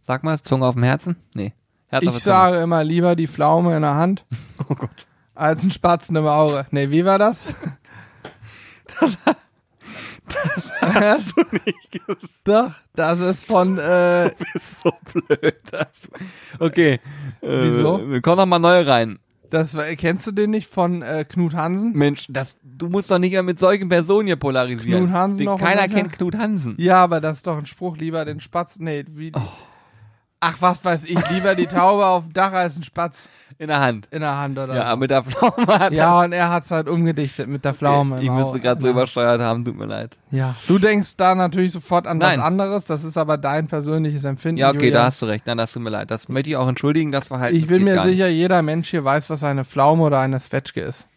S1: Sag mal, Zunge auf dem Herzen? Nee. Herz auf
S2: Ich
S1: der Zunge.
S2: sage immer lieber die Pflaume in der Hand
S1: Oh Gott.
S2: als ein Spatzen im Auge. Nee, wie war das? Das,
S1: Du nicht
S2: Doch, das ist von, äh,
S1: bist so blöd. Das. Okay. Äh,
S2: Wieso?
S1: Wir kommen noch mal neu rein.
S2: das war, kennst du den nicht von äh, Knut Hansen?
S1: Mensch, das, du musst doch nicht mehr mit solchen Personen hier polarisieren.
S2: Knut Hansen
S1: Den,
S2: noch
S1: keiner kennt? Knut Hansen.
S2: Ja, aber das ist doch ein Spruch, lieber den Spatz, nee, wie,
S1: Oh.
S2: Ach, was weiß ich, lieber die Taube auf dem Dach als ein Spatz
S1: In der Hand.
S2: in der Hand oder
S1: Ja,
S2: so.
S1: mit der Pflaume hat
S2: Ja, und er hat's halt umgedichtet mit der Pflaume.
S1: er. Ich müsste gerade so übersteuert haben, tut mir leid.
S2: Ja, du denkst da natürlich sofort an
S1: Nein.
S2: was anderes, das ist aber dein persönliches Empfinden.
S1: Ja, okay,
S2: Julian.
S1: da hast du recht. Nein, das tut mir leid. Das möchte ich auch entschuldigen, das Verhalten.
S2: Ich bin mir sicher, jeder Mensch hier weiß, was eine Pflaume oder eine Zwetschge ist.
S1: Nicht.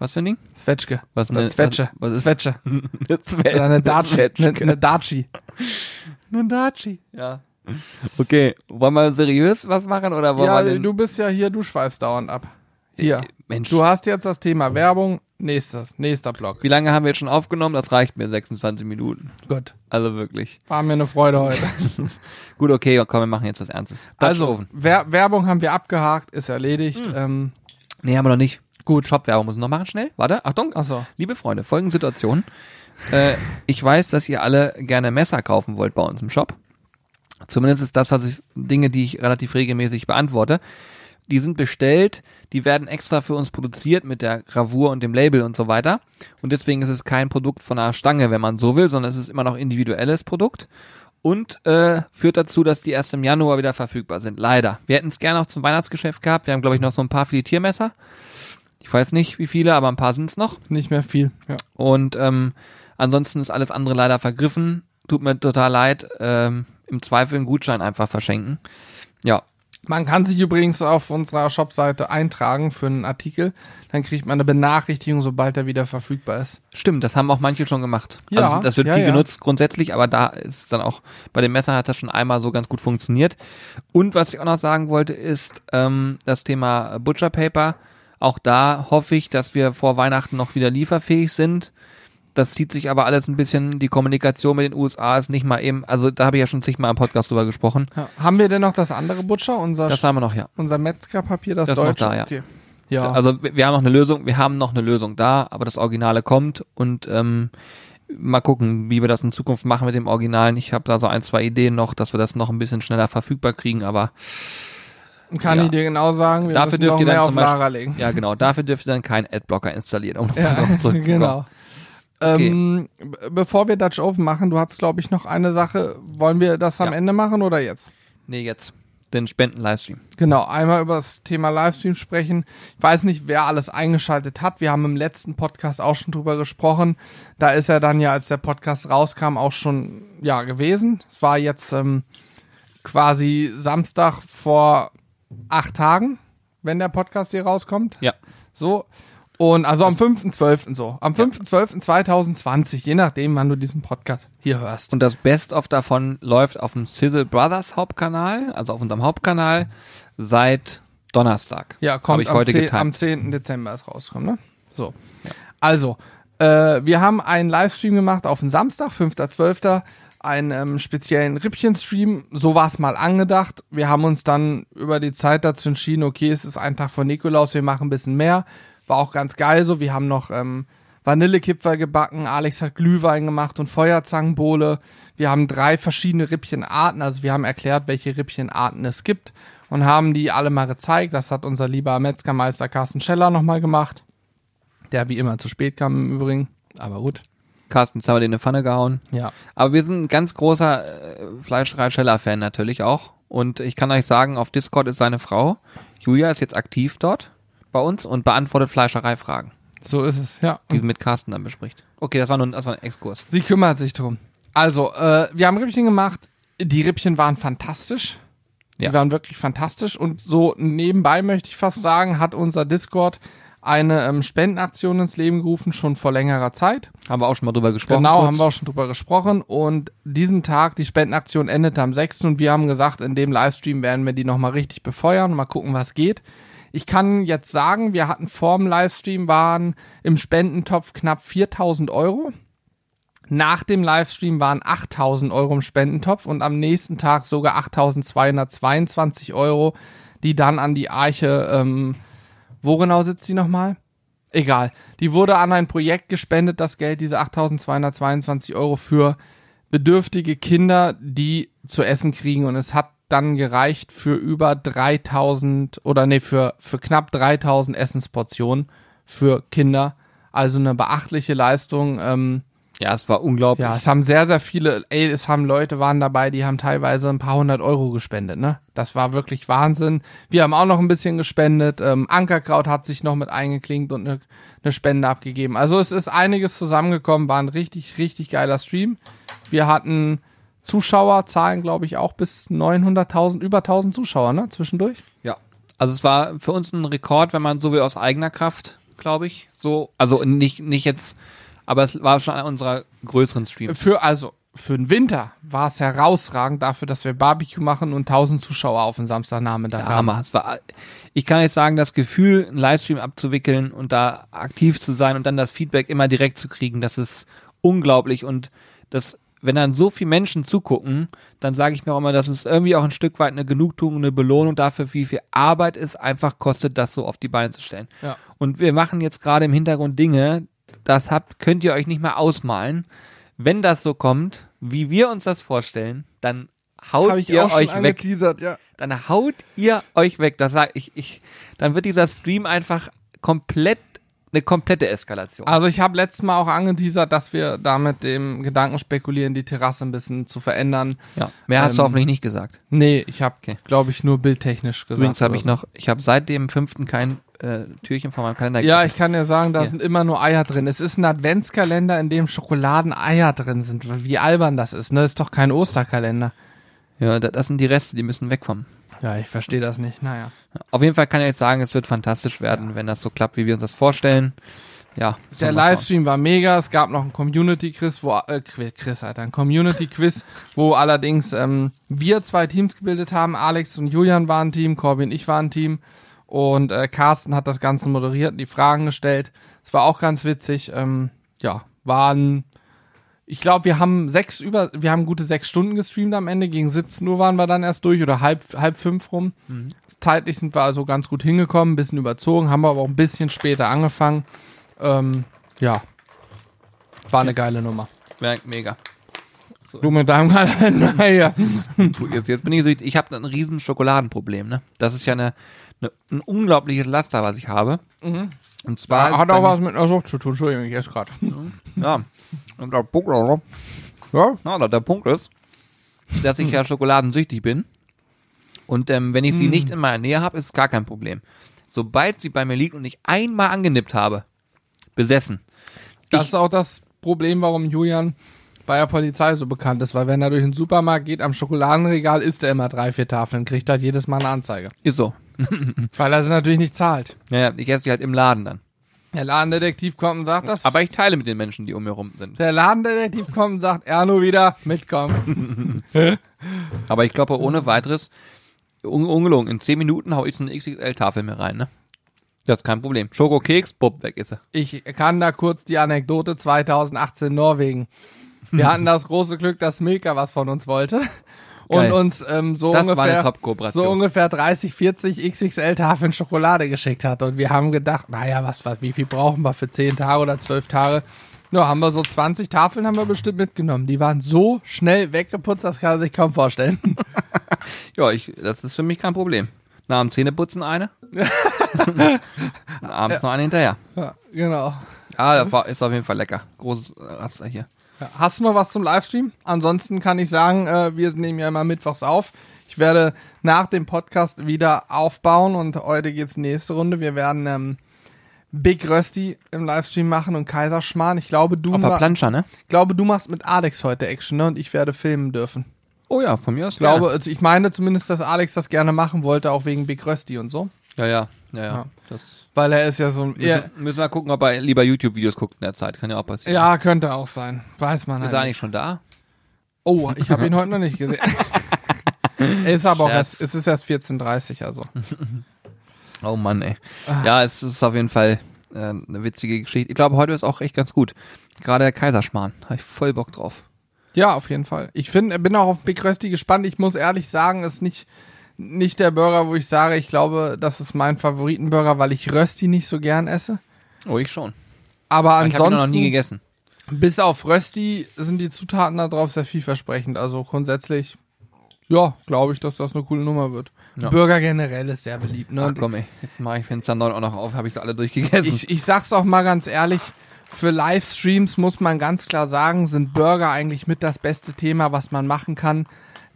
S1: Was für ein Ding?
S2: Zwetschge.
S1: Was eine-
S2: Zwetsche.
S1: was- was ist-
S2: Zwetsche.
S1: Eine Zwe
S2: Oder eine.
S1: Zwetschge.
S2: Eine, Daci.
S1: Ja. Okay, wollen wir seriös was machen oder wollen
S2: Ja,
S1: wir den...
S2: du bist ja hier, du schweifst dauernd ab. Hier.
S1: Mensch,
S2: Du hast jetzt das Thema Werbung. Nächstes, nächster Block.
S1: wie lange haben wir jetzt schon aufgenommen? Das reicht mir, 26 Minuten.
S2: Gut.
S1: Also wirklich.
S2: War mir eine Freude heute.
S1: Gut, okay, komm, wir machen jetzt was Ernstes.
S2: also. Wer Werbung haben wir abgehakt, ist erledigt.
S1: Hm.
S2: Ähm,
S1: Nee, haben wir noch nicht. Gut. Shop-Werbung müssen wir noch machen, schnell. Warte, Achtung.
S2: achso.
S1: Liebe Freunde, folgende Situation. äh, ich weiß, dass ihr alle gerne Messer kaufen wollt bei uns im Shop. Zumindest ist das, was ich, Dinge, die ich relativ regelmäßig beantworte. Die sind bestellt, die werden extra für uns produziert mit der Gravur und dem Label und so weiter. Und deswegen ist es kein Produkt von einer Stange, wenn man so will, sondern es ist immer noch individuelles Produkt. Und äh, führt dazu, dass die erst im Januar wieder verfügbar sind. Leider. Wir hätten es gerne auch zum Weihnachtsgeschäft gehabt. Wir haben, glaube ich, noch so ein paar Filetiermesser. Ich weiß nicht, wie viele, aber ein paar sind es noch.
S2: Nicht mehr viel. Ja.
S1: Und ähm, ansonsten ist alles andere leider vergriffen. Tut mir total leid. Ähm, Im Zweifel einen Gutschein einfach verschenken. Ja,
S2: Man kann sich übrigens auf unserer Shopseite eintragen für einen Artikel. Dann kriegt man eine Benachrichtigung, sobald er wieder verfügbar ist.
S1: stimmt. Das haben auch manche schon gemacht.
S2: Ja,
S1: also das wird
S2: ja,
S1: viel
S2: ja.
S1: genutzt grundsätzlich, aber da ist dann auch bei dem Messer hat das schon einmal so ganz gut funktioniert. Und was ich auch noch sagen wollte, ist ähm, das Thema Butcher Paper. Auch da hoffe ich, dass wir vor Weihnachten noch wieder lieferfähig sind. Das zieht sich aber alles ein bisschen, die Kommunikation mit den USA ist nicht mal eben, also da habe ich ja schon zigmal im Podcast drüber gesprochen.
S2: Ja. Haben wir denn noch das andere Butcher, unser,
S1: Das haben wir noch, ja.
S2: unser Metzgerpapier, das,
S1: Das ist noch
S2: deutsche?
S1: da, ja.
S2: Okay. Ja,
S1: Also wir haben noch eine Lösung, wir haben noch eine Lösung da, aber das Originale kommt und ähm, mal gucken, wie wir das in Zukunft machen mit dem Originalen. Ich habe da so ein, zwei Ideen noch, dass wir das noch ein bisschen schneller verfügbar kriegen, aber
S2: kann
S1: ja.
S2: ich dir genau sagen, wir
S1: Dafür
S2: müssen
S1: dürft
S2: noch
S1: ihr dann
S2: mehr auf Lager legen.
S1: ja genau, dafür dürft ihr dann keinen Adblocker installieren, um
S2: Ja,
S1: drauf zurückzukommen.
S2: genau. Ähm, bevor wir Dutch Oven machen, du hattest, glaube ich, noch eine Sache. Wollen wir das am
S1: Ja.
S2: Ende machen oder jetzt?
S1: Nee, jetzt den Spenden-Livestream.
S2: Genau, einmal über das Thema Livestream sprechen. Ich weiß nicht, wer alles eingeschaltet hat. Wir haben im letzten Podcast auch schon drüber gesprochen. Da ist er dann ja, als der Podcast rauskam, auch schon ja gewesen. Es war jetzt ähm, quasi Samstag vor acht Tagen, wenn der Podcast hier rauskommt.
S1: Ja.
S2: So. Und also am 5.12. so. Am 5.12.2020, je nachdem, wann du diesen Podcast hier hörst.
S1: Und das Best-of davon läuft auf dem Sizzle Brothers Hauptkanal, also auf unserem Hauptkanal, seit Donnerstag.
S2: Ja, kommt
S1: ich
S2: am,
S1: heute
S2: 10,
S1: getimt.
S2: am 10. Dezember ist rauskommen, ne? So. Also, äh, wir haben einen Livestream gemacht auf den Samstag, 5.12., einen ähm, speziellen Rippchen-Stream. So war es mal angedacht. Wir haben uns dann über die Zeit dazu entschieden, okay, es ist ein Tag vor Nikolaus, wir machen ein bisschen mehr. War auch ganz geil so. Wir haben noch ähm, Vanillekipferl gebacken, Alex hat Glühwein gemacht und Feuerzangenbowle. Wir haben drei verschiedene Rippchenarten, also wir haben erklärt, welche Rippchenarten es gibt und haben die alle mal gezeigt. Das hat unser lieber Metzgermeister Carsten Scheller nochmal gemacht, der wie immer zu spät kam im Übrigen, aber gut.
S1: Carsten, jetzt haben wir in eine Pfanne gehauen.
S2: Ja.
S1: Aber wir sind ein ganz großer äh, Fleischerei-Scheller-Fan natürlich auch. Und ich kann euch sagen, auf Discord ist seine Frau. Julia ist jetzt aktiv dort bei uns und beantwortet Fleischereifragen,
S2: So ist es, ja.
S1: die sie mit Carsten dann bespricht. Okay, das war nur das war ein Exkurs.
S2: Sie kümmert sich drum. Also, äh, wir haben Rippchen gemacht. Die Rippchen waren fantastisch. Die
S1: Ja.
S2: waren wirklich fantastisch. Und so nebenbei möchte ich fast sagen, hat unser Discord eine ähm, Spendenaktion ins Leben gerufen, schon vor längerer Zeit.
S1: Haben wir auch schon mal drüber gesprochen.
S2: Genau,
S1: kurz.
S2: haben wir auch schon drüber gesprochen. Und diesen Tag, die Spendenaktion endete am 6. Und wir haben gesagt, in dem Livestream werden wir die nochmal richtig befeuern, mal gucken, was geht. Ich kann jetzt sagen, wir hatten vorm Livestream waren im Spendentopf knapp 4000 Euro. Nach dem Livestream waren 8000 Euro im Spendentopf und am nächsten Tag sogar 8222 Euro, die dann an die Arche, ähm, wo genau sitzt die nochmal? Egal. Die wurde an ein Projekt gespendet, das Geld, diese 8222 Euro für bedürftige Kinder, die zu essen kriegen. Und es hat dann gereicht für über 3000 oder nee, für, für knapp 3000 Essensportionen für Kinder. Also eine beachtliche Leistung. Ähm,
S1: Ja, es war unglaublich.
S2: ja, es haben sehr, sehr viele, ey, es haben Leute waren dabei, die haben teilweise ein paar hundert Euro gespendet, ne? Das war wirklich Wahnsinn. Wir haben auch noch ein bisschen gespendet. Ähm, Ankerkraut hat sich noch mit eingeklinkt und eine ne Spende abgegeben. Also es ist einiges zusammengekommen, war ein richtig, richtig geiler Stream. Wir hatten Zuschauerzahlen, glaube ich, auch bis 900.000, über 1000 Zuschauer, ne? Zwischendurch.
S1: Ja. Also es war für uns ein Rekord, wenn man so wie aus eigener Kraft, glaube ich, so, also nicht, nicht jetzt, aber es war schon einer unserer größeren Streams.
S2: Für, also, für den Winter war es herausragend dafür, dass wir Barbecue machen und 1000 Zuschauer auf den Samstagnachmittag
S1: Der
S2: haben.
S1: Es war, ich kann jetzt sagen, das Gefühl, einen Livestream abzuwickeln und da aktiv zu sein und dann das Feedback immer direkt zu kriegen, das ist unglaublich und das, wenn dann so viele Menschen zugucken, dann sage ich mir auch immer, das ist irgendwie auch ein Stück weit eine Genugtuung, eine Belohnung dafür, wie viel Arbeit es einfach kostet, das so auf die Beine zu stellen.
S2: Ja.
S1: Und wir machen jetzt gerade im Hintergrund Dinge, das habt, könnt ihr euch nicht mehr ausmalen. Wenn das so kommt, wie wir uns das vorstellen, dann haut ihr euch weg
S2: ja.
S1: dann haut ihr euch weg. Das sag ich, ich, dann wird dieser Stream einfach komplett eine komplette Eskalation.
S2: Also ich habe letztes Mal auch angeteasert, dass wir da mit dem Gedanken spekulieren, die Terrasse ein bisschen zu verändern.
S1: ja. Mehr hast du
S2: ähm,
S1: hoffentlich nicht gesagt.
S2: Nee, ich habe,
S1: Okay.
S2: glaube ich, nur bildtechnisch gesagt.
S1: Übrigens habe ich noch, ich habe seit dem fünften kein äh, Türchen von meinem Kalender
S2: Ja, ich kann dir sagen, da
S1: Ja.
S2: sind immer nur Eier drin. Es ist ein Adventskalender, in dem Schokoladeneier drin sind. Wie albern das ist, ne? Ist doch kein Osterkalender.
S1: ja, das sind die Reste, die müssen wegkommen.
S2: Ja, ich verstehe das nicht. Naja.
S1: Auf jeden Fall kann ich jetzt sagen, es wird fantastisch werden, wenn das so klappt, wie wir uns das vorstellen. Ja.
S2: Der. Livestream war mega. Es gab noch ein Community-Quiz, wo, äh, Chris, Alter, ein Community-Quiz, wo allerdings ähm, wir zwei Teams gebildet haben. Alex und Julian waren ein Team, Corby und ich waren ein Team. Und äh, Carsten hat das Ganze moderiert und die Fragen gestellt. Es war auch ganz witzig. Ähm, ja, waren, ich glaube, wir haben sechs über, wir haben gute sechs Stunden gestreamt am Ende. Gegen 17 Uhr waren wir dann erst durch oder halb, halb fünf rum. Zeitlich sind wir also ganz gut hingekommen, ein bisschen überzogen, haben wir aber auch ein bisschen später angefangen. Ähm, ja. War eine geile Nummer.
S1: Ja, mega.
S2: Du mit deinem Kalender, ja.
S1: Jetzt, jetzt bin ich so, ich habe ein riesen Schokoladenproblem, ne? Das ist ja eine, eine, ein unglaubliches Laster, was ich habe. Und zwar ist
S2: Hat auch was mit einer Sucht zu tun, Entschuldigung, ich esse gerade.
S1: Ja. Und der Punkt, oder?
S2: Ja?
S1: Ja, der- Punkt ist, dass ich ja schokoladensüchtig bin. Und ähm, wenn ich sie nicht in meiner Nähe habe, ist es gar kein Problem. Sobald sie bei mir liegt und ich einmal angenippt habe, besessen.
S2: Das
S1: Ich-
S2: ist auch das Problem, warum Julian bei der Polizei so bekannt ist, weil wenn er durch den Supermarkt geht, am Schokoladenregal isst er immer drei, vier Tafeln, kriegt halt jedes Mal eine Anzeige.
S1: Ist so.
S2: Weil er sie natürlich nicht zahlt.
S1: Ja, ich esse sie halt im Laden dann.
S2: Der Ladendetektiv kommt und sagt das.
S1: Aber ich teile mit den Menschen, die um mir rum sind.
S2: der Ladendetektiv kommt und sagt, Erno wieder, mitkommen.
S1: Aber ich glaube, ohne weiteres un ungelogen, in 10 Minuten hau ich so eine XXL-Tafel mir rein, ne? Das ist kein Problem. Schokokeks, bupp, weg ist er.
S2: Ich kann da kurz die Anekdote 2018 Norwegen. Wir hatten das große Glück, dass Milka was von uns wollte und uns ähm, so
S1: Das
S2: ungefähr so ungefähr 30, 40 XXL Tafeln Schokolade geschickt hat und wir haben gedacht, naja, was, was, wie viel brauchen wir für 10 Tage oder 12 Tage? Ja, haben wir so 20 Tafeln haben wir bestimmt mitgenommen. Die waren so schnell weggeputzt, das kann man sich kaum vorstellen.
S1: Ja, ich, das ist für mich kein Problem. Nach dem Zähneputzen eine. Abends noch eine hinterher.
S2: ja, genau.
S1: Ah, das war, ist auf jeden Fall lecker. Großes Raster hier.
S2: Hast du noch was zum Livestream? Ansonsten kann ich sagen, äh, wir nehmen ja immer mittwochs auf. Ich werde nach dem Podcast wieder aufbauen und heute geht's nächste Runde. Wir werden ähm, Big Rösti im Livestream machen und Kaiserschmarrn. Ich glaube, du,
S1: Auf der Planscher, ne?
S2: ich glaube, du machst mit Alex heute Action, ne? Und ich werde filmen dürfen.
S1: Oh ja, von mir aus
S2: Ich glaube, also ich meine zumindest, dass Alex das gerne machen wollte, auch wegen Big Rösti und so.
S1: Ja, ja, ja, ja.
S2: Ja.
S1: Das
S2: Weil er ist ja so ein.
S1: müssen,
S2: Ja,
S1: müssen wir gucken, ob er lieber YouTube-Videos guckt in der Zeit. Kann ja auch passieren.
S2: ja, könnte auch sein. Weiß man
S1: Ist
S2: halt
S1: er
S2: nicht.
S1: eigentlich schon da?
S2: Oh, ich habe ihn heute noch nicht gesehen. er ist aber auch
S1: Scherz.
S2: erst, es ist erst 14.30 also.
S1: Oh Mann, ey.
S2: Ah.
S1: Ja, es ist auf jeden Fall äh, eine witzige Geschichte. Ich glaube, heute ist auch echt ganz gut. Gerade der Kaiserschmarrn. Habe ich voll Bock drauf.
S2: Ja, auf jeden Fall. Ich finde, bin auch auf Big Rösti gespannt. Ich muss ehrlich sagen, ist nicht, nicht der Burger, wo ich sage, ich glaube, das ist mein Favoritenburger, weil ich Rösti nicht so gern esse.
S1: Oh, ich schon.
S2: Aber
S1: Ich habe noch nie
S2: ansonsten,
S1: gegessen.
S2: bis auf Rösti sind die Zutaten da drauf sehr vielversprechend. Also grundsätzlich, ja, glaube ich, dass das eine coole Nummer wird.
S1: Ja.
S2: Burger generell ist sehr beliebt. Ne?
S1: Ach komm, ey. Jetzt mache ich Fenster 9 auch noch auf. Habe ich sie alle durchgegessen.
S2: ich, ich sag's auch mal ganz ehrlich, für Livestreams muss man ganz klar sagen, sind Burger eigentlich mit das beste Thema, was man machen kann.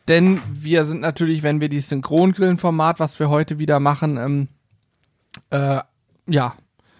S2: Denn wir sind natürlich, wenn wir dieses Synchrongrillen-Format, was wir heute wieder machen, ähm, äh, ja,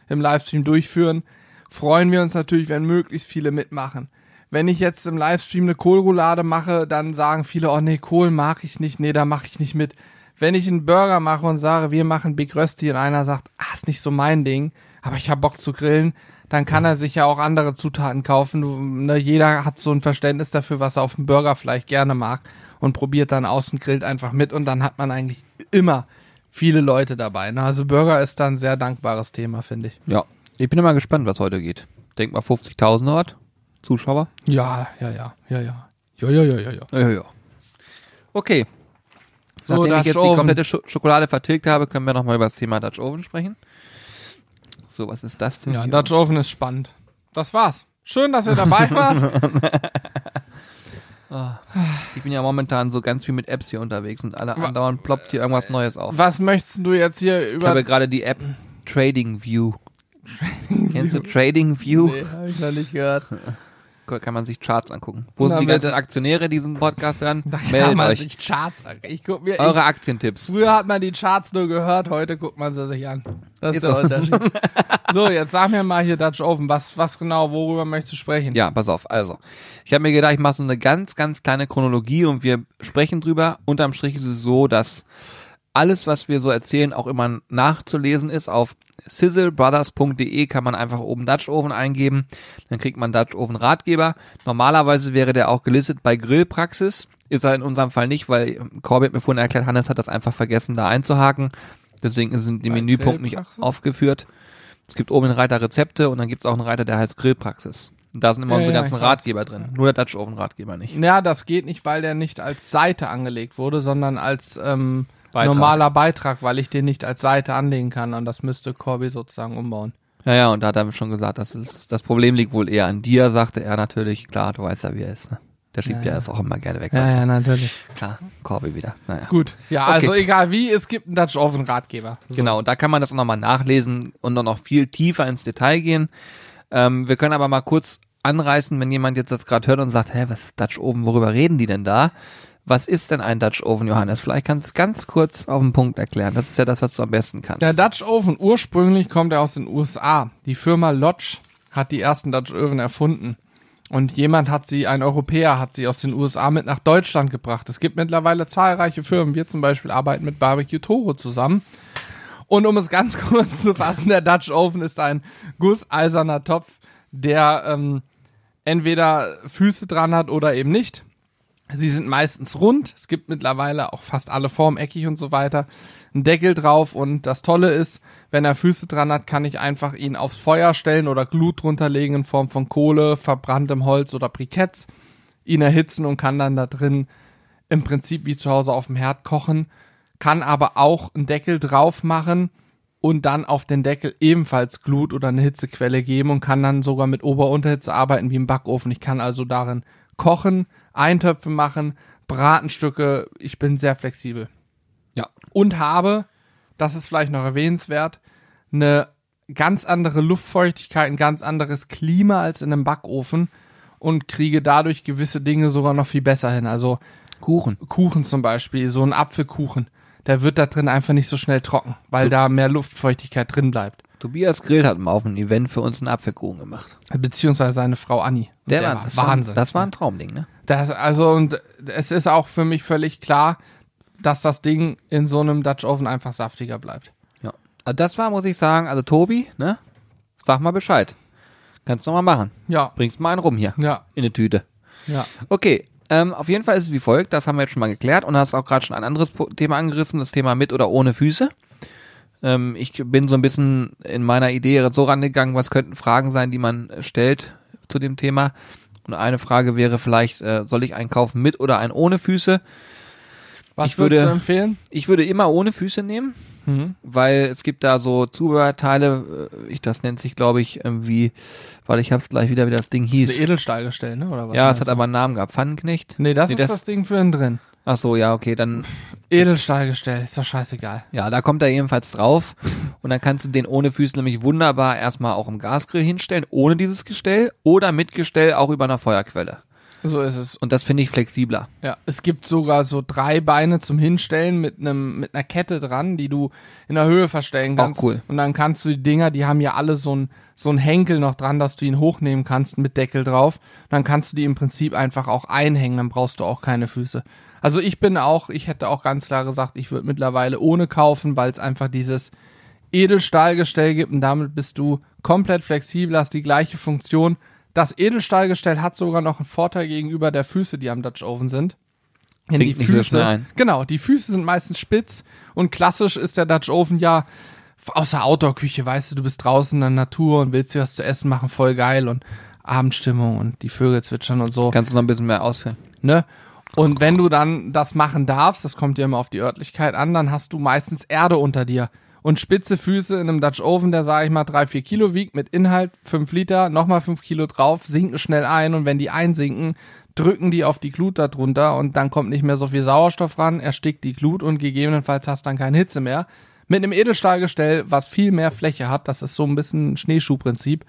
S2: im Livestream durchführen, freuen wir uns natürlich, wenn möglichst viele mitmachen. Wenn ich jetzt im Livestream eine Kohlroulade mache, dann sagen viele, oh nee, Kohl mag ich nicht, nee, da mache ich nicht mit. Wenn ich einen Burger mache und sage, wir machen Big Rösti und einer sagt, ah, ist nicht so mein Ding, aber ich habe Bock zu grillen, dann kann er sich ja auch andere Zutaten kaufen. Ne, jeder hat so ein Verständnis dafür, was er auf dem Burger vielleicht gerne mag und probiert dann aus und grillt einfach mit und dann hat man eigentlich immer viele Leute dabei. Ne? Also Burger ist da ein sehr dankbares Thema, finde ich.
S1: ja. Ich bin immer gespannt, was heute geht. Denk mal 50.000 dort. Zuschauer.
S2: Ja, ja, ja, ja, ja. Ja, ja, ja, ja, ja.
S1: Ja, ja. Okay.
S2: So,
S1: Nachdem ich
S2: Dutch
S1: jetzt die
S2: Oven.
S1: komplette Sch Schokolade vertilgt habe, können wir nochmal über das Thema Dutch Oven sprechen. So, was ist das denn?
S2: Ja,
S1: hier?
S2: Dutch Oven ist spannend. Das war's. Schön, dass ihr dabei wart.
S1: Ich bin ja momentan so ganz viel mit Apps hier unterwegs und alle andauernd ploppt hier irgendwas Neues auf.
S2: Was möchtest du jetzt hier
S1: Ich
S2: über...
S1: habe gerade die App Trading View. Kennst du Trading View?
S2: Nee, hab ich noch nicht gehört.
S1: Kann man sich Charts angucken. Wo
S2: Na,
S1: sind die ganzen Aktionäre, die diesen Podcast hören?
S2: Da kann
S1: Meldet
S2: man
S1: euch.
S2: sich Charts an. Ich guck mir... Ich,
S1: Eure Aktientipps.
S2: früher hat man die Charts nur gehört, heute guckt man sie sich an. Das ist,
S1: Ist
S2: der
S1: so.
S2: Unterschied. so, jetzt sag mir mal hier Dutch Oven. Was, was genau, worüber möchtest du sprechen?
S1: Ja, pass auf. Also, ich habe mir gedacht, ich mache so eine ganz, ganz kleine Chronologie und wir sprechen drüber. Unterm Strich ist es so, dass alles, was wir so erzählen, auch immer nachzulesen ist. Auf sizzlebrothers.de kann man einfach oben Dutch Oven eingeben. Dann kriegt man Dutch Oven Ratgeber. Normalerweise wäre der auch gelistet bei Grillpraxis. Ist er in unserem Fall nicht, weil Corby hat mir vorhin erklärt, Hannes hat das einfach vergessen, da einzuhaken. Deswegen ist es in dem
S2: Bei
S1: Menüpunkt nicht aufgeführt. Es gibt oben den Reiter Rezepte und dann gibt es auch einen Reiter, der heißt Grillpraxis. Und da sind immer
S2: Ja,
S1: unsere
S2: ja,
S1: ganzen. Ratgeber drin. Nur der Dutch Oven Ratgeber nicht.
S2: Ja, das geht nicht, weil der nicht als Seite angelegt wurde, sondern als ähm,
S1: Beitrag.
S2: normaler Beitrag, weil ich den nicht als Seite anlegen kann und das müsste Corby sozusagen umbauen.
S1: Ja, ja, und da hat er schon gesagt, das ist, das Problem liegt wohl eher an dir, sagte er natürlich. Klar, du weißt ja, wie er ist. Ne? Der schiebt ja,
S2: Ja,
S1: das auch immer gerne weg.
S2: Ja,
S1: also.
S2: ja, natürlich.
S1: Klar, Corby wieder. Naja.
S2: Gut. Ja,
S1: Okay.
S2: also egal wie, es gibt einen Dutch Oven Ratgeber. So.
S1: Genau, und da kann man das auch nochmal nachlesen und dann noch viel tiefer ins Detail gehen. Ähm, wir können aber mal kurz anreißen, wenn jemand jetzt das gerade hört und sagt, hä, was ist Dutch Oven, worüber reden die denn da? Was ist denn ein Dutch Oven, Johannes? Vielleicht kannst du es ganz kurz auf den Punkt erklären. Das ist ja das, was du am besten kannst.
S2: Der Dutch Oven, ursprünglich kommt er aus den USA. Die Firma Lodge hat die ersten Dutch Oven erfunden. Und jemand hat sie, ein Europäer hat sie aus den USA mit nach Deutschland gebracht. Es gibt mittlerweile zahlreiche Firmen. Wir zum Beispiel arbeiten mit Barbecue Toro zusammen. Und um es ganz kurz zu fassen, der Dutch Oven ist ein gusseiserner Topf, der ähm, entweder Füße dran hat oder eben nicht. Sie sind meistens rund. Es gibt mittlerweile auch fast alle Formen, eckig und so weiter. Ein Deckel drauf und das Tolle ist, wenn er Füße dran hat, kann ich einfach ihn aufs Feuer stellen oder Glut drunter legen in Form von Kohle, verbranntem Holz oder Briketts, ihn erhitzen und kann dann da drin im Prinzip wie zu Hause auf dem Herd kochen, kann aber auch einen Deckel drauf machen und dann auf den Deckel ebenfalls Glut oder eine Hitzequelle geben und kann dann sogar mit Ober-Unterhitze arbeiten wie im Backofen. Ich kann also darin kochen, Eintöpfe machen, Bratenstücke. Ich bin sehr flexibel.
S1: Ja.
S2: Und habe, das ist vielleicht noch erwähnenswert, eine ganz andere Luftfeuchtigkeit, ein ganz anderes Klima als in einem Backofen und kriege dadurch gewisse Dinge sogar noch viel besser hin. Also
S1: Kuchen.
S2: Kuchen zum Beispiel, so ein Apfelkuchen, der wird da drin einfach nicht so schnell trocken, weil da mehr Luftfeuchtigkeit drin bleibt.
S1: Tobias Grill hat mal auf einem Event für uns einen Apfelkuchen gemacht.
S2: Beziehungsweise seine Frau Anni.
S1: Der, war, das
S2: Wahnsinn.
S1: War, das war ein Traumding, ne?
S2: Das, also, und es ist auch für mich völlig klar, dass das Ding in so einem Dutch Oven einfach saftiger bleibt.
S1: Ja. Also das war, muss ich sagen, also Tobi, ne? Sag mal Bescheid. Kannst du mal machen.
S2: Ja.
S1: Bringst mal einen rum hier.
S2: Ja.
S1: In eine Tüte.
S2: Ja.
S1: Okay. Ähm, auf jeden Fall ist es wie folgt, das haben wir jetzt schon mal geklärt und hast auch gerade schon ein anderes Thema angerissen, das Thema mit oder ohne Füße. Ähm, ich bin so ein bisschen in meiner Idee so rangegangen, was könnten Fragen sein, die man stellt zu dem Thema. Und eine Frage wäre vielleicht, äh, soll ich einen kaufen mit oder einen ohne Füße?
S2: Was
S1: Ich
S2: würdest
S1: würde-
S2: du empfehlen?
S1: Ich würde immer ohne Füße nehmen,
S2: Mhm.
S1: weil es gibt da so Zubehörteile, äh, ich das nennt sich glaube ich irgendwie, weil ich hab's gleich wieder, wie das Ding
S2: Das ist
S1: hieß.
S2: Edelstahlgestell, ne? Oder was
S1: Ja, es hat aber einen Namen gehabt, Pfannenknecht.
S2: Nee, das
S1: Nee,
S2: ist
S1: das-
S2: das, Ding für innen drin.
S1: Ach so, ja, okay, dann
S2: Edelstahlgestell, ist doch scheißegal.
S1: Ja, da kommt er jedenfalls drauf. Und dann kannst du den ohne Füße nämlich wunderbar erstmal auch im Gasgrill hinstellen, ohne dieses Gestell oder mit Gestell auch über einer Feuerquelle.
S2: So ist es.
S1: Und das finde ich flexibler.
S2: Ja, es gibt sogar so drei Beine zum Hinstellen mit einem mit einer Kette dran, die du in der Höhe verstellen
S1: Auch
S2: kannst.
S1: cool.
S2: Und dann kannst du die Dinger, die haben ja alle so ein so ein Henkel noch dran, dass du ihn hochnehmen kannst mit Deckel drauf. Dann kannst du die im Prinzip einfach auch einhängen, dann brauchst du auch keine Füße. Also ich bin auch, ich hätte auch ganz klar gesagt, ich würde mittlerweile ohne kaufen, weil es einfach dieses Edelstahlgestell gibt und damit bist du komplett flexibel, hast die gleiche Funktion. Das Edelstahlgestell hat sogar noch einen Vorteil gegenüber der Füße, die am Dutch Oven sind. Denn
S1: schnell ein.
S2: Genau, die Füße sind meistens spitz und klassisch ist der Dutch Oven ja außer Outdoor-Küche, weißt du, du bist draußen in der Natur und willst dir was zu essen machen, voll geil und Abendstimmung und die Vögel zwitschern und so
S1: Kannst du noch ein bisschen mehr ausführen?
S2: ne? Und wenn du dann das machen darfst, das kommt ja immer auf die Örtlichkeit an, dann hast du meistens Erde unter dir. Und spitze Füße in einem Dutch Oven, der sage ich mal drei vier Kilo wiegt, mit Inhalt fünf Liter, nochmal fünf Kilo drauf, sinken schnell ein und wenn die einsinken, drücken die auf die Glut darunter und dann kommt nicht mehr so viel Sauerstoff ran, erstickt die Glut und gegebenenfalls hast dann keine Hitze mehr. Mit einem Edelstahlgestell, was viel mehr Fläche hat, das ist so ein bisschen ein Schneeschuhprinzip,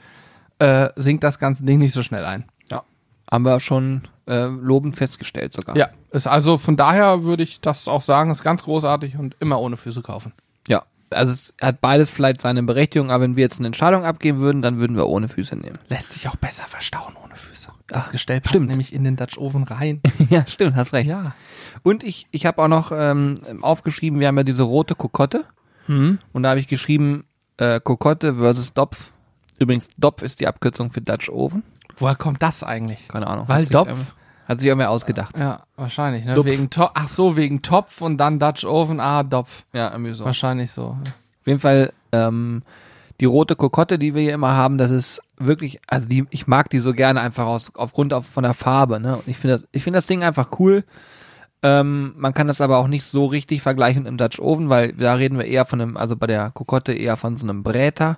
S2: äh, sinkt das ganze Ding nicht so schnell ein.
S1: Ja. Haben wir schon äh, lobend festgestellt sogar.
S2: Ja, ist also von daher würde ich das auch sagen, ist ganz großartig und immer ohne Füße kaufen.
S1: Ja. Also es hat beides vielleicht seine Berechtigung, aber wenn wir jetzt eine Entscheidung abgeben würden, dann würden wir ohne Füße nehmen.
S2: Lässt sich auch besser verstauen ohne Füße. Das
S1: Ja,
S2: Gestell passt
S1: stimmt.
S2: nämlich in den Dutch Oven rein.
S1: ja, stimmt, hast recht.
S2: ja.
S1: Und ich, ich habe auch noch ähm, aufgeschrieben, wir haben ja diese rote Kokotte.
S2: Hm.
S1: Und da habe ich geschrieben, äh, Kokotte versus Dopf. Übrigens, Dopf ist die Abkürzung für Dutch Oven.
S2: Woher kommt das eigentlich?
S1: Keine Ahnung.
S2: Weil Dopf?
S1: Hat sich irgendwer ausgedacht.
S2: Ja, wahrscheinlich. Ne? Wegen To Ach so, wegen Topf und dann Dutch Oven, ah, Dopf.
S1: Ja, so. Auf
S2: Wahrscheinlich so.
S1: jeden Fall, ähm, die rote Kokotte, die wir hier immer haben, das ist wirklich, also die, ich mag die so gerne einfach aus, aufgrund auf, von der Farbe, ne? Und ich finde das, ich finde das Ding einfach cool. Ähm, man kann das aber auch nicht so richtig vergleichen im Dutch Oven, weil da reden wir eher von einem, also bei der Kokotte eher von so einem Bräter.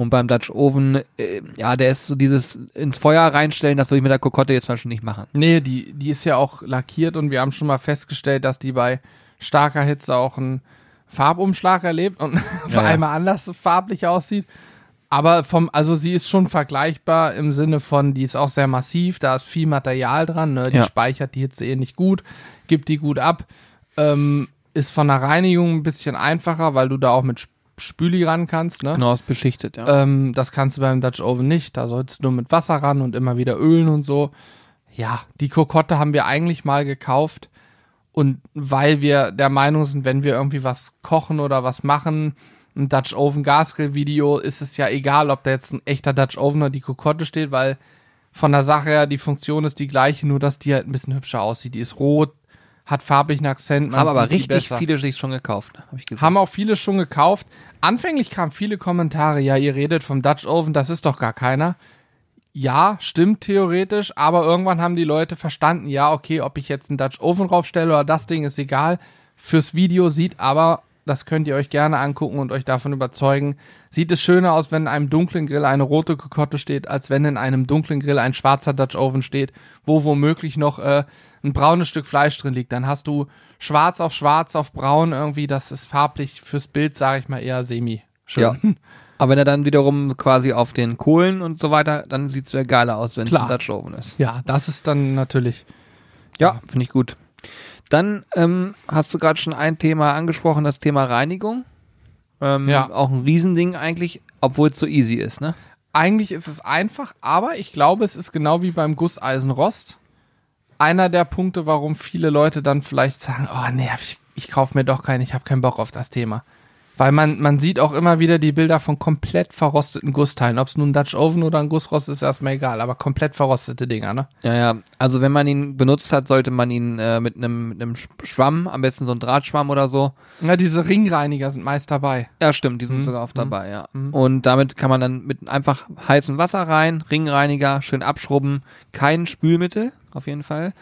S1: Und beim Dutch Oven, äh, ja, der ist so dieses ins Feuer reinstellen, das würde ich mit der Kokotte jetzt zum Beispiel nicht machen.
S2: Nee, die, die ist ja auch lackiert und wir haben schon mal festgestellt, dass die bei starker Hitze auch einen Farbumschlag erlebt und auf
S1: Ja, ja.
S2: einmal anders farblich aussieht. Aber vom, also sie ist schon vergleichbar im Sinne von, die ist auch sehr massiv, da ist viel Material dran, ne? die
S1: Ja.
S2: speichert die Hitze eh nicht gut, gibt die gut ab, ähm, ist von der Reinigung ein bisschen einfacher, weil du da auch mit Spüli ran kannst, ne?
S1: Genau, ist beschichtet, ja.
S2: Ähm, das kannst du beim Dutch Oven nicht. Da sollst du nur mit Wasser ran und immer wieder ölen und so. Ja, die Kokotte haben wir eigentlich mal gekauft. Und weil wir der Meinung sind, wenn wir irgendwie was kochen oder was machen, ein Dutch Oven Gasgrill Video, ist es ja egal, ob da jetzt ein echter Dutch Oven oder die Kokotte steht, weil von der Sache her, die Funktion ist die gleiche, nur dass die halt ein bisschen hübscher aussieht. Die ist rot, hat farblichen Akzent.
S1: Haben aber richtig
S2: besser.
S1: viele sich schon gekauft. Hab ich gesehen.
S2: Haben auch viele schon gekauft. Anfänglich kamen viele Kommentare, ja, ihr redet vom Dutch Oven, das ist doch gar keiner. Ja, stimmt theoretisch, aber irgendwann haben die Leute verstanden, ja, okay, ob ich jetzt einen Dutch Oven draufstelle oder das Ding ist egal. Fürs Video sieht aber, das könnt ihr euch gerne angucken und euch davon überzeugen, sieht es schöner aus, wenn in einem dunklen Grill eine rote Kokotte steht, als wenn in einem dunklen Grill ein schwarzer Dutch Oven steht, wo womöglich noch äh, ein braunes Stück Fleisch drin liegt. Dann hast du schwarz auf schwarz auf braun irgendwie, das ist farblich fürs Bild, sage ich mal, eher semi. Schön.
S1: Ja. Aber wenn er dann wiederum quasi auf den Kohlen und so weiter, dann sieht es wieder geiler aus, wenn es ein Dutch Oven ist.
S2: Ja, das ist dann natürlich.
S1: Ja, finde ich gut. Dann ähm, hast du gerade schon ein Thema angesprochen, das Thema Reinigung. Ähm,
S2: Ja.
S1: Auch ein Riesending eigentlich, obwohl es so easy ist, ne?
S2: Eigentlich ist es einfach, aber ich glaube, es ist genau wie beim Gusseisenrost. Einer der Punkte, warum viele Leute dann vielleicht sagen, oh nee, ich, ich kaufe mir doch keinen, ich habe keinen Bock auf das Thema. Weil man, man sieht auch immer wieder die Bilder von komplett verrosteten Gussteilen. Ob es nun ein Dutch Oven oder ein Gussrost ist, ist erstmal egal, aber komplett verrostete Dinger, ne?
S1: Ja, ja. Also wenn man ihn benutzt hat, sollte man ihn äh, mit einem mit Schwamm, am besten so ein Drahtschwamm oder so.
S2: Ja, diese Ringreiniger sind meist dabei.
S1: Ja, stimmt, die sind
S2: Mhm.
S1: sogar oft dabei, ja. Und damit kann man dann mit einfach heißem Wasser rein, Ringreiniger, schön abschrubben, kein Spülmittel, auf jeden Fall.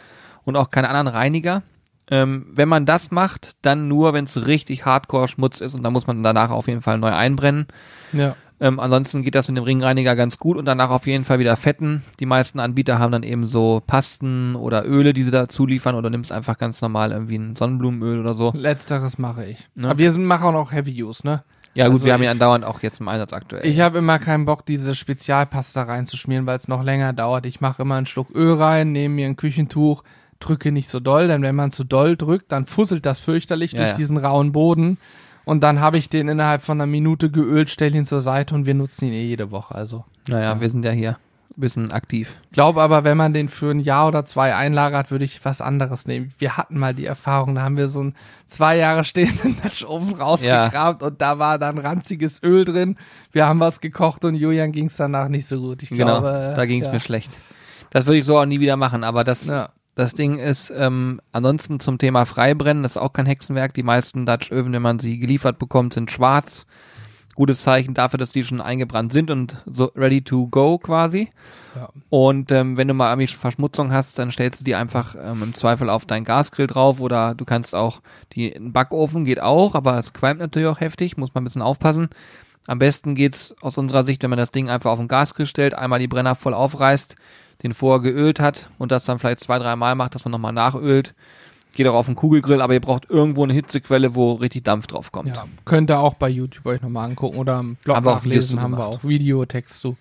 S1: Und auch keine anderen Reiniger. Ähm, wenn man das macht, dann nur, wenn es richtig hardcore Schmutz ist und dann muss man danach auf jeden Fall neu einbrennen.
S2: Ja.
S1: Ähm, ansonsten geht das mit dem Ringreiniger ganz gut und danach auf jeden Fall wieder fetten. Die meisten Anbieter haben dann eben so Pasten oder Öle, die sie dazu liefern oder nimmst einfach ganz normal irgendwie ein Sonnenblumenöl oder so.
S2: Letzteres mache ich.
S1: Ne?
S2: Aber wir sind, machen auch Heavy Use, ne?
S1: Ja gut,
S2: Also
S1: wir haben
S2: ich-
S1: andauernd auch jetzt im Einsatz aktuell.
S2: Ich habe immer keinen Bock, diese Spezialpasta reinzuschmieren, weil es noch länger dauert. Ich mache immer einen Schluck Öl rein, nehme mir ein Küchentuch, drücke nicht so doll, denn wenn man zu doll drückt, dann fusselt das fürchterlich
S1: Ja,
S2: durch
S1: ja.
S2: diesen rauen Boden. Und dann habe ich den innerhalb von einer Minute geölt, stelle ihn zur Seite und wir nutzen ihn eh jede Woche. Also
S1: naja, wir sind ja hier ein bisschen aktiv.
S2: glaube aber, wenn man den für ein Jahr oder zwei einlagert, würde ich was anderes nehmen. Wir hatten mal die Erfahrung, da haben wir so einen zwei Jahre stehenden Dutch Oven rausgekramt und da war dann ranziges Öl drin. Wir haben was gekocht und Julian ging es danach nicht so gut. Ich
S1: Genau,
S2: glaube,
S1: da ging es
S2: ja.
S1: mir schlecht. Das würde ich so auch nie wieder machen, aber das,
S2: Ja.
S1: Das Ding ist, ähm, ansonsten zum Thema Freibrennen, das ist auch kein Hexenwerk. Die meisten Dutch Öfen, wenn man sie geliefert bekommt, sind schwarz. Gutes Zeichen dafür, dass die schon eingebrannt sind und so ready to go quasi.
S2: Ja.
S1: Und ähm, wenn du mal irgendwie Verschmutzung hast, dann stellst du die einfach ähm, im Zweifel auf deinen Gasgrill drauf oder du kannst auch die in den Backofen geht auch, aber es qualmt natürlich auch heftig, muss man ein bisschen aufpassen. Am besten geht's aus unserer Sicht, wenn man das Ding einfach auf den Gasgrill stellt, einmal die Brenner voll aufreißt, den vorher geölt hat und das dann vielleicht zwei, drei Mal macht, dass man nochmal nachölt. Geht auch auf den Kugelgrill, aber ihr braucht irgendwo eine Hitzequelle, wo richtig Dampf drauf kommt.
S2: Ja, könnt ihr auch bei YouTube euch nochmal angucken oder im Blog
S1: Haben
S2: nachlesen, haben wir auch Videotext zu.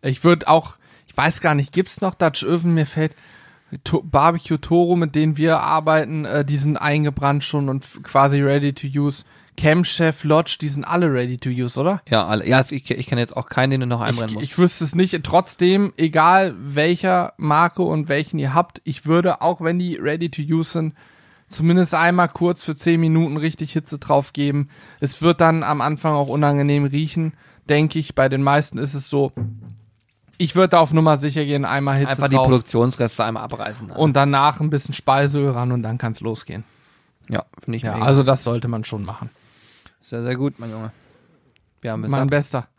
S2: Ich würde auch, ich weiß gar nicht, gibt's noch Dutch Oven? Mir fällt to Barbecue Toro, mit denen wir arbeiten, äh, die sind eingebrannt schon und quasi ready to use. Camp Chef Lodge, die sind alle ready to use, oder?
S1: Ja, alle. Ja, ich, ich kenne jetzt auch keinen, den du noch einbrennen musst.
S2: ich wüsste es nicht. Trotzdem, egal welcher Marke und welchen ihr habt, ich würde, auch wenn die ready to use sind, zumindest einmal kurz für 10 Minuten richtig Hitze drauf geben. Es wird dann am Anfang auch unangenehm riechen, denke ich. Bei den meisten ist es so. Ich würde da auf Nummer sicher gehen, einmal Hitze
S1: einfach die
S2: drauf
S1: Produktionsreste einmal abreißen.
S2: und danach ein bisschen Speiseöl ran und dann kann es losgehen.
S1: ja, finde ich
S2: Ja,
S1: mega.
S2: also das sollte man schon machen.
S1: Sehr, sehr gut, mein Junge. Wir haben es
S2: Mein
S1: ab.
S2: Bester.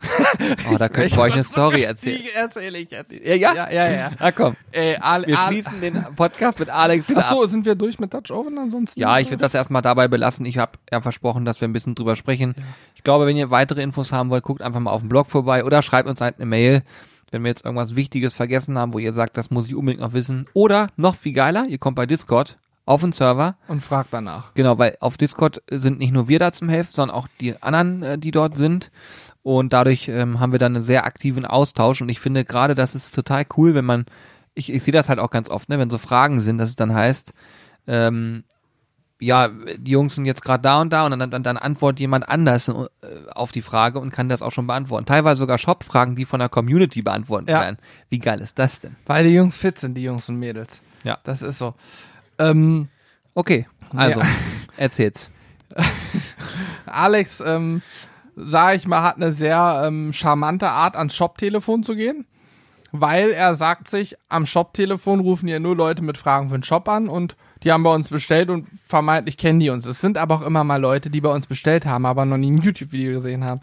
S1: Oh, da könnte ich euch eine Story erzählen.
S2: erzähle ich jetzt.
S1: Ja, ja?
S2: Ja, ja, ja.
S1: Na komm,
S2: Äh,
S1: wir schließen den Podcast mit Alex wieder
S2: Ach so, sind wir durch mit Dutch Oven ansonsten?
S1: Ja, ich würde das erstmal dabei belassen. Ich habe ja versprochen, dass wir ein bisschen drüber sprechen. Ich glaube, wenn ihr weitere Infos haben wollt, guckt einfach mal auf dem Blog vorbei oder schreibt uns halt eine Mail, wenn wir jetzt irgendwas Wichtiges vergessen haben, wo ihr sagt, das muss ich unbedingt noch wissen. Oder noch viel geiler, ihr kommt bei Discord auf den Server
S2: Und frag danach.
S1: Genau, weil auf Discord sind nicht nur wir da zum Helfen, sondern auch die anderen, äh, die dort sind. Und dadurch ähm, haben wir dann einen sehr aktiven Austausch. Und ich finde gerade, das ist total cool, wenn man, ich, ich sehe das halt auch ganz oft, ne, wenn so Fragen sind, dass es dann heißt, ähm, ja, die Jungs sind jetzt gerade da und da und dann, dann, dann antwortet jemand anders äh, auf die Frage und kann das auch schon beantworten. Teilweise sogar Shop-Fragen, die von der Community beantwortet
S2: Ja.
S1: werden. Wie geil ist das denn?
S2: Weil die Jungs fit sind, die Jungs und Mädels.
S1: Ja.
S2: Das ist so. Ähm,
S1: Okay, also,
S2: Ja.
S1: erzähl's.
S2: Alex, ähm, sag ich mal, hat eine sehr ähm, charmante Art, ans Shop-Telefon zu gehen. weil er sagt sich, am Shop-Telefon rufen ja nur Leute mit Fragen für den Shop an und die haben bei uns bestellt und vermeintlich kennen die uns. Es sind aber auch immer mal Leute, die bei uns bestellt haben, aber noch nie ein YouTube-Video gesehen haben.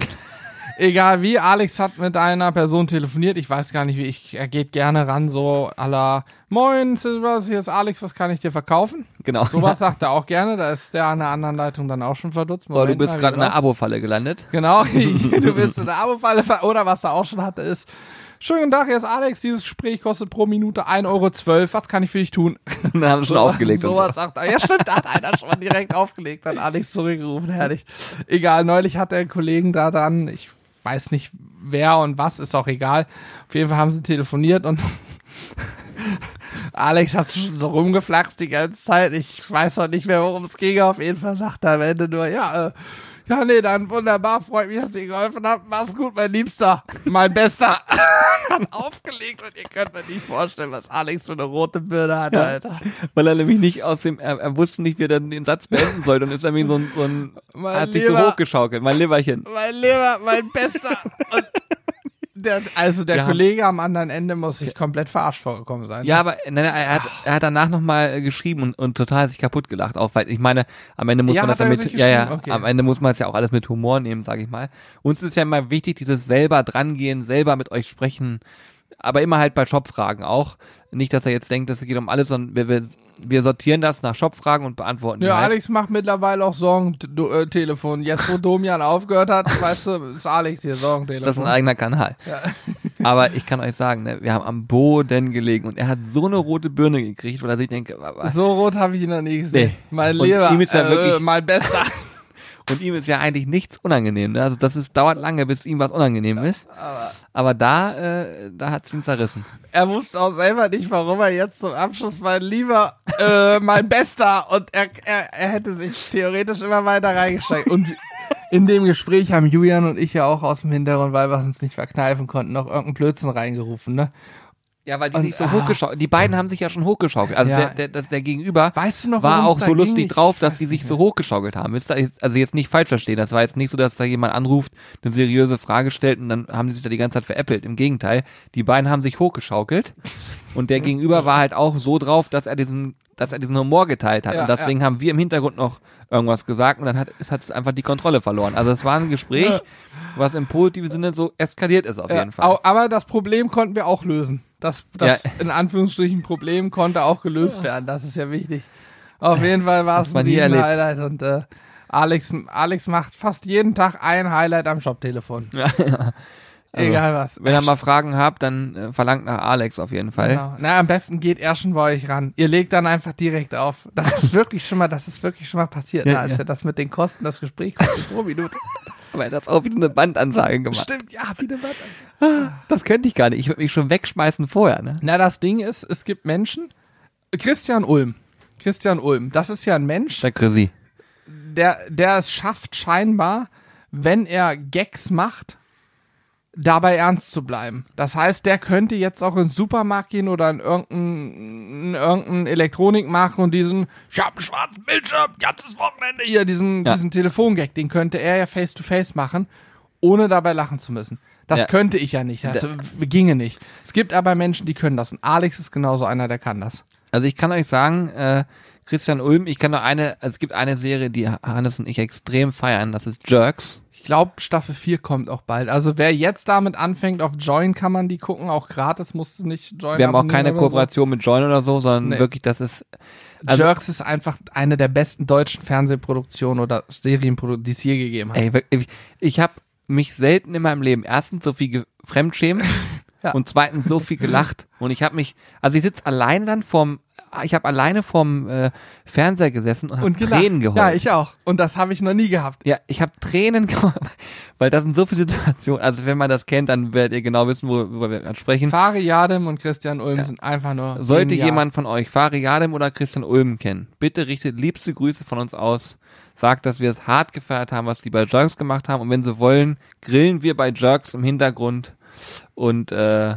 S2: Egal wie, Alex hat mit einer Person telefoniert. Ich weiß gar nicht, wie ich. Er geht gerne ran, so la Moin, Silvers, hier ist Alex, was kann ich dir verkaufen?
S1: Genau.
S2: Sowas sagt er auch gerne. Da ist der an der anderen Leitung dann auch schon verdutzt.
S1: Oh, du
S2: Moment
S1: bist
S2: mal,
S1: gerade in der
S2: war's?
S1: Abo-Falle gelandet.
S2: Genau, du bist in der Abo-Falle. Oder was er auch schon hatte, ist. Schönen guten Tag, hier ist Alex. Dieses Gespräch kostet pro Minute 1,12 Euro. Was kann ich für dich tun?
S1: Dann haben schon aufgelegt. und
S2: Sowas sagt er. Ja, stimmt, da hat einer schon mal direkt aufgelegt, hat Alex zurückgerufen, herrlich. Egal, neulich hat der Kollegen da dann, ich weiß nicht wer und was, ist auch egal. Auf jeden Fall haben sie telefoniert und Alex hat schon so rumgeflaxt die ganze Zeit. Ich weiß noch nicht mehr, worum es ging. Auf jeden Fall sagt er am Ende nur, ja, äh, ja, nee, dann wunderbar, freut mich, dass ihr geholfen habt. Mach's gut, mein Liebster, mein Bester. hat aufgelegt und ihr könnt mir nicht vorstellen, was Alex für eine rote Birne hat, Alter.
S1: Weil er nämlich nicht aus dem, er, er wusste nicht, wie er den Satz beenden soll und ist irgendwie so ein, so ein
S2: Mein
S1: hat sich so hochgeschaukelt, mein Leberchen.
S2: Mein Lieber, mein Bester. Und der, also der
S1: Ja.
S2: Kollege am anderen Ende muss sich komplett verarscht vorgekommen sein.
S1: Ja, aber nein, er hat, er hat danach nochmal geschrieben und, und total sich kaputt gelacht, auch weil ich meine, am Ende muss
S2: Ja,
S1: man das ja mit, ja, ja?
S2: Okay.
S1: am Ende muss man es ja auch alles mit Humor nehmen, sage ich mal. Uns ist ja immer wichtig, dieses selber drangehen, selber mit euch sprechen, aber immer halt bei Shopfragen auch. Nicht, dass er jetzt denkt, es geht um alles, sondern wir, wir, wir sortieren das nach Shopfragen und beantworten die
S2: Ja,
S1: halt.
S2: Alex macht mittlerweile auch Sorgentelefon. Jetzt, wo Domian aufgehört hat, weißt du, ist Alex hier
S1: Das ist ein
S2: Sorgentelefon.
S1: eigener Kanal. Aber ich kann euch sagen, ne, wir haben am Boden gelegen und er hat so eine rote Birne gekriegt, weil er sich denkt,
S2: So rot habe ich ihn noch nie gesehen.
S1: Nee.
S2: Mein Lieber,
S1: ja
S2: äh, mein Bester.
S1: und ihm ist ja eigentlich nichts unangenehm. Ne? Also das ist, dauert lange, bis ihm was unangenehm ist. Aber da, äh, da hat es ihn zerrissen.
S2: Er wusste auch selber nicht, warum er jetzt zum Abschluss mein Lieber, äh, mein Bester und er, er, er hätte sich theoretisch immer weiter reingesteigt. Und in dem Gespräch haben Julian und ich ja auch aus dem Hintergrund, weil wir es uns nicht verkneifen konnten, noch irgendeinen Blödsinn reingerufen, ne?
S1: Ja, weil die
S2: Und-
S1: sich so
S2: ah.
S1: hochgeschaukelt, die beiden haben sich ja schon hochgeschaukelt. Also
S2: Ja.
S1: der, der, das, der Gegenüber
S2: Weißt du noch,
S1: war auch so lustig drauf, dass sie sich so hochgeschaukelt haben. Also jetzt nicht falsch verstehen, das war jetzt nicht so, dass da jemand anruft, eine seriöse Frage stellt und dann haben die sich da die ganze Zeit veräppelt. Im Gegenteil, die beiden haben sich hochgeschaukelt und der Gegenüber war halt auch so drauf, dass er diesen dass er diesen Humor geteilt hat.
S2: Ja,
S1: und deswegen haben wir im Hintergrund noch irgendwas gesagt und dann hat es hat es einfach die Kontrolle verloren. Also es war ein Gespräch,
S2: Ja.
S1: was im positiven Sinne so eskaliert ist auf
S2: Ja,
S1: jeden Fall.
S2: Aber das Problem konnten wir auch lösen. Das, das
S1: Ja.
S2: in Anführungsstrichen Problem konnte auch gelöst werden. Das ist ja wichtig. Auf jeden Fall war es ein. Highlight und äh, Alex, Alex macht fast jeden Tag ein Highlight am Shop-Telefon.
S1: Also,
S2: Egal was.
S1: Wenn ihr mal Fragen habt, dann äh, verlangt nach Alex auf jeden Fall.
S2: Genau. Na, am besten geht er schon bei euch ran. Ihr legt dann einfach direkt auf. Das ist wirklich schon mal, das ist wirklich schon mal passiert,
S1: Ja,
S2: ne, als
S1: ja.
S2: er das mit den Kosten, das Gespräch kostet pro Minute.
S1: Aber er hat auch wieder eine Bandansage gemacht.
S2: Stimmt, ja, wie eine Wand.
S1: Das könnte ich gar nicht. Ich würde mich schon wegschmeißen vorher, ne?
S2: Na, das Ding ist, es gibt Menschen. Christian Ulm. Christian Ulm. Das ist ja ein Mensch,
S1: Der Chrissy.
S2: der, der es schafft, scheinbar, wenn er Gags macht, dabei ernst zu bleiben. Das heißt, der könnte jetzt auch in den Supermarkt gehen oder in irgendeinen in irgendein Elektronikmarkt und diesen, ich hab einen schwarzen Bildschirm, ganzes Wochenende hier, diesen,
S1: Ja.
S2: diesen Telefongag, den könnte er ja face to face machen, ohne dabei lachen zu müssen. Das
S1: Ja.
S2: könnte ich ja nicht. Das ginge nicht. Es gibt aber Menschen, die können das. Und Alex ist genauso einer, der kann das.
S1: Also ich kann euch sagen, äh, Christian Ulm, ich kann nur eine, also es gibt eine Serie, die Hannes und ich extrem feiern, das ist Jerks.
S2: Ich glaube, Staffel 4 kommt auch bald. Also wer jetzt damit anfängt, auf Join kann man die gucken, auch gratis, musst du nicht Join
S1: Wir haben auch keine Kooperation mit Join oder so, sondern
S2: Nee.
S1: wirklich, das ist,
S2: So.
S1: also-
S2: Jerks ist einfach eine der besten deutschen Fernsehproduktionen oder Serienproduktionen, die es je gegeben hat.
S1: ey, wirklich, ich habe mich selten in meinem Leben erstens so viel fremdschämen
S2: Ja.
S1: und zweitens so viel gelacht und ich habe mich, also ich sitze alleine dann vorm, ich habe alleine vorm äh, Fernseher gesessen und habe. Tränen geheult.
S2: Ja, ich auch. Und das habe ich noch nie gehabt.
S1: Ja, ich habe Tränen geheult, weil das sind so viele Situationen. Also wenn man das kennt, dann werdet ihr genau wissen, wo- worüber wir gerade sprechen.
S2: Fari Yadem und Christian Ulm
S1: Ja.
S2: sind einfach nur.
S1: Sollte
S2: genial.
S1: jemand von euch Fari Yadem oder Christian Ulm kennen, bitte richtet liebste Grüße von uns aus. Sagt, dass wir es hart gefeiert haben, was die bei Jerks gemacht haben. Und wenn sie wollen, grillen wir bei Jerks im Hintergrund. Und äh,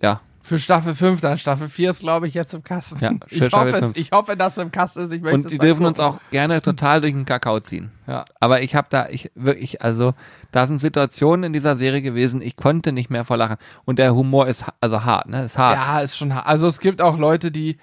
S1: ja,
S2: Für Staffel 5 dann. Staffel 4 ist, glaube ich, jetzt im Kasten.
S1: Ja,
S2: ich,
S1: Staffel
S2: hoffe es,
S1: 5.
S2: ich hoffe, dass es im Kasten ist.
S1: Und die dürfen uns auch gerne total durch den Kakao ziehen.
S2: Ja.
S1: Aber ich habe da, ich wirklich, also da sind Situationen in dieser Serie gewesen, ich konnte nicht mehr vor Lachen. Und der Humor ist also hart, ne? Ist hart.
S2: Ja, ist schon hart. Also es gibt auch Leute, die,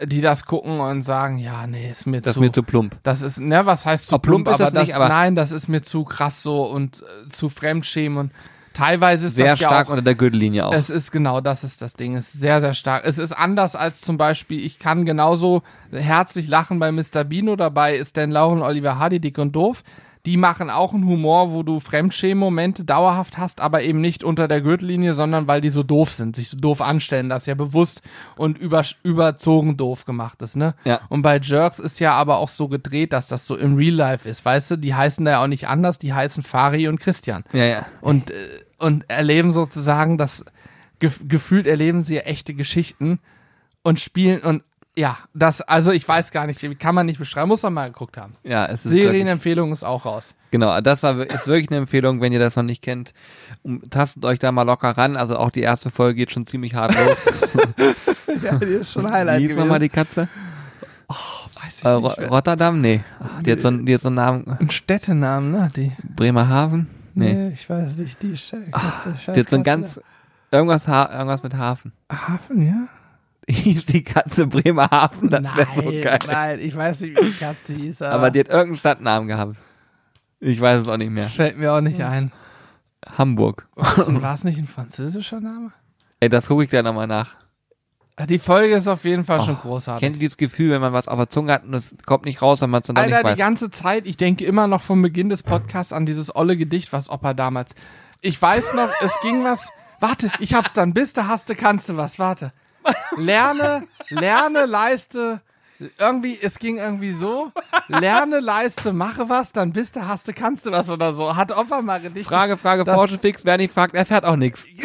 S2: die das gucken und sagen, ja, nee, ist mir
S1: das ist
S2: zu.
S1: mir zu plump.
S2: das ist, ne, was heißt zu
S1: Ob plump ist
S2: aber
S1: das nicht, aber-
S2: nein, das ist mir zu krass so und äh, zu Fremdschämen und teilweise ist
S1: Sehr
S2: das ja
S1: stark
S2: auch,
S1: unter der Gürtellinie auch.
S2: Es ist genau, das ist das Ding. Es ist sehr, sehr stark. Es ist anders als zum Beispiel, ich kann genauso herzlich lachen bei Mr. Bean oder bei Stan Lauren, Oliver Hardy, Dick und Doof. Die machen auch einen Humor, wo du Fremdschämen-Momente dauerhaft hast, aber eben nicht unter der Gürtellinie, sondern weil die so doof sind, sich so doof anstellen, das ja bewusst und über, überzogen doof gemacht ist, ne?
S1: Ja.
S2: Und bei Jerks ist ja aber auch so gedreht, dass das so im Real Life ist, weißt du? Die heißen da ja auch nicht anders, die heißen Fari und Christian
S1: ja, ja.
S2: und, äh, und erleben sozusagen das, gef gefühlt erleben sie ja echte Geschichten und spielen und ja, das, also ich weiß gar nicht, kann man nicht beschreiben, muss man mal geguckt haben.
S1: Ja, es ist
S2: Serienempfehlung ist auch raus.
S1: genau, das war ist wirklich eine Empfehlung, wenn ihr das noch nicht kennt. Um, tastet euch da mal locker ran. Also auch die erste Folge geht schon ziemlich hart los.
S2: Ja, die ist schon
S1: Wie hieß nochmal die Katze?
S2: weiß ich
S1: Äh,
S2: nicht.
S1: Rotterdam? Nee. Ach, die, hat so, einen- die hat so einen Namen.
S2: Ein Städtenamen, ne? Die,
S1: Bremerhaven? Nee.
S2: nee, ich weiß nicht, die Sch Katze,
S1: Die hat so ein ganz, irgendwas, ha irgendwas mit Hafen.
S2: Hafen, ja?
S1: Hieß die Katze Bremerhaven? Das wäre so geil.
S2: nein, ich weiß nicht, wie die Katze hieß, aber,
S1: Aber die hat irgendeinen Stadtnamen gehabt. Ich weiß es auch nicht mehr.
S2: das fällt mir auch nicht ein.
S1: Hamburg.
S2: War es nicht ein französischer Name?
S1: Ey, das gucke ich gleich nochmal nach.
S2: Ah, Die Folge ist auf jeden Fall schon
S1: Oh,
S2: großartig.
S1: Kennt ihr dieses Gefühl, wenn man was auf der Zunge hat und es kommt nicht raus, wenn man es dann
S2: Alter,
S1: nicht
S2: die
S1: weiß?
S2: ganze Zeit, ich denke immer noch vom Beginn des Podcasts an dieses olle Gedicht, was Opa damals. Ich weiß noch, es ging was. Warte, ich hab's dann. Bist du, hast du, kannst du was. Warte. Lerne, lerne, leiste. Irgendwie, es ging irgendwie so. Lerne, leiste, mache was, dann bist du, hast du, kannst du was oder so. Hat Opa mal Gedicht.
S1: Frage, Frage, Porsche fix, wer nicht fragt, erfährt auch nichts.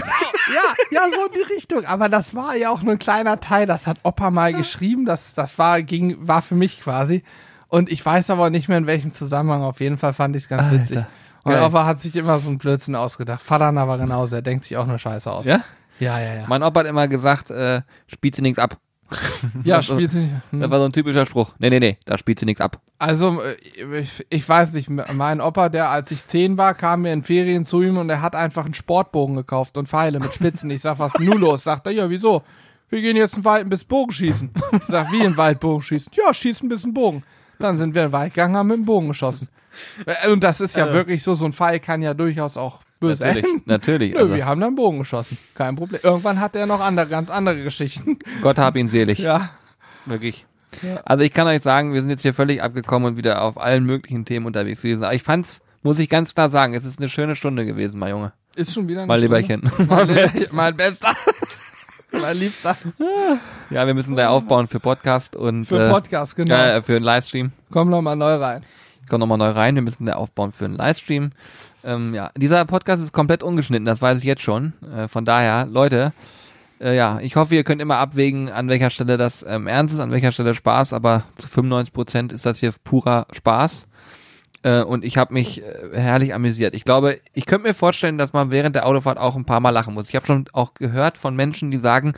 S2: Ja, ja, so in die Richtung. Aber das war ja auch nur ein kleiner Teil. Das hat Opa mal geschrieben. Das, das war, ging, war für mich quasi. Und ich weiß aber nicht mehr in welchem Zusammenhang. Auf jeden Fall fand ich es ganz
S1: Alter,
S2: witzig. Und
S1: geil.
S2: Opa hat sich immer so einen Blödsinn ausgedacht. Vater aber genauso. Er denkt sich auch nur Scheiße aus.
S1: Ja?
S2: Ja, ja, ja.
S1: Mein Opa hat immer gesagt, äh, spielt sie nichts ab.
S2: Ja,
S1: das-
S2: spielt sich nicht.
S1: Das
S2: Hm.
S1: war so ein typischer Spruch. Nee, nee, nee, da spielt sie nichts ab.
S2: Also, äh, ich, ich weiß nicht, mein Opa, der als ich zehn war, kam mir in Ferien zu ihm und er hat einfach einen Sportbogen gekauft und Pfeile mit Spitzen. Ich sag, was nun los? Sagt er, ja, wieso? Wir gehen jetzt in den Wald ein bisschen Bogen schießen. Ich sag, wie in den Wald Bogen schießen? Ja, schießen ein bisschen Bogen. Dann sind wir in den Wald gegangen, haben mit dem Bogen geschossen. Äh, Und das ist ja wirklich so, so ein Pfeil kann ja durchaus auch böse
S1: Natürlich,
S2: enden.
S1: natürlich.
S2: Nö,
S1: Also,
S2: wir haben dann Bogen geschossen. Kein Problem. Irgendwann hat er noch andere, ganz andere Geschichten.
S1: Gott hab ihn selig.
S2: Ja.
S1: Wirklich.
S2: Ja.
S1: Also ich kann euch sagen, wir sind jetzt hier völlig abgekommen und wieder auf allen möglichen Themen unterwegs gewesen. Aber ich fand's, muss ich ganz klar sagen, es ist eine schöne Stunde gewesen, mein Junge.
S2: Ist schon wieder eine
S1: Mein
S2: Stunde.
S1: Lieberchen.
S2: Mein, Lie- mein Bester. mein Liebster.
S1: Ja, wir müssen da aufbauen für Podcast und
S2: Für
S1: äh,
S2: Podcast, genau.
S1: äh, für einen Livestream.
S2: Komm noch mal neu rein.
S1: Ich komme nochmal neu rein, wir müssen da aufbauen für einen Livestream. Ähm, ja, dieser Podcast ist komplett ungeschnitten, das weiß ich jetzt schon. Äh, von daher, Leute, äh, ja, ich hoffe, ihr könnt immer abwägen, an welcher Stelle das ähm, ernst ist, an welcher Stelle Spaß, aber zu 95 Prozent ist das hier purer Spaß. Äh, und ich habe mich äh, herrlich amüsiert. Ich glaube, ich könnte mir vorstellen, dass man während der Autofahrt auch ein paar Mal lachen muss. Ich habe schon auch gehört von Menschen, die sagen,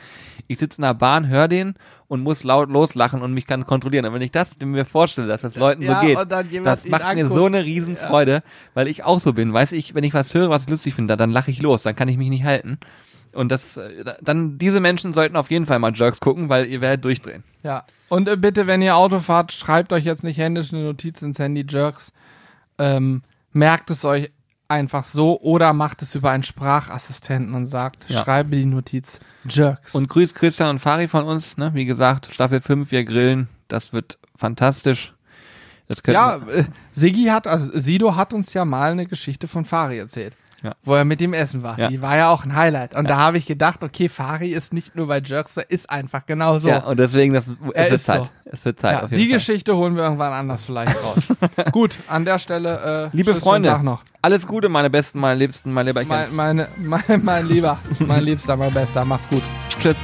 S1: ich sitze in der Bahn, höre den und muss laut loslachen und mich kann kontrollieren. Und wenn ich das mir vorstelle, dass das Leuten
S2: Ja,
S1: so geht, das macht mir so eine Riesenfreude, weil ich auch so bin. Weiß ich, wenn ich was höre, was ich lustig finde, dann lache ich los, dann kann ich mich nicht halten. Und das, äh, dann, diese Menschen sollten auf jeden Fall mal Jerks gucken, weil ihr werdet durchdrehen.
S2: Ja. Und bitte, wenn ihr Auto fahrt, schreibt euch jetzt nicht händisch eine Notiz ins Handy, Jerks. Ähm, merkt es euch einfach so oder macht es über einen Sprachassistenten und sagt,
S1: Ja.
S2: schreibe die Notiz Jerks.
S1: Und grüßt Christian und Fari von uns, ne? Wie gesagt, Staffel 5, wir grillen, das wird fantastisch. Das
S2: ja, äh, Siggi hat, also Sido hat uns ja mal eine Geschichte von Fari erzählt.
S1: Ja.
S2: Wo er mit ihm essen war.
S1: Ja.
S2: Die war ja auch ein Highlight. Und da habe ich gedacht, okay, Fari ist nicht nur bei Jerks, er ist einfach genau so.
S1: Ja, und deswegen, das, es wird
S2: ist so.
S1: Zeit. Es wird Zeit,
S2: die
S1: Fall.
S2: Geschichte holen wir irgendwann anders vielleicht raus. Gut, an der Stelle, äh,
S1: Liebe
S2: tschüss,
S1: Freunde, alles Gute, meine Besten, meine Liebsten, meine Lieberchen.
S2: Mein, meine, mein, mein Lieber, mein Liebster, mein Bester, mach's gut.
S1: Tschüss.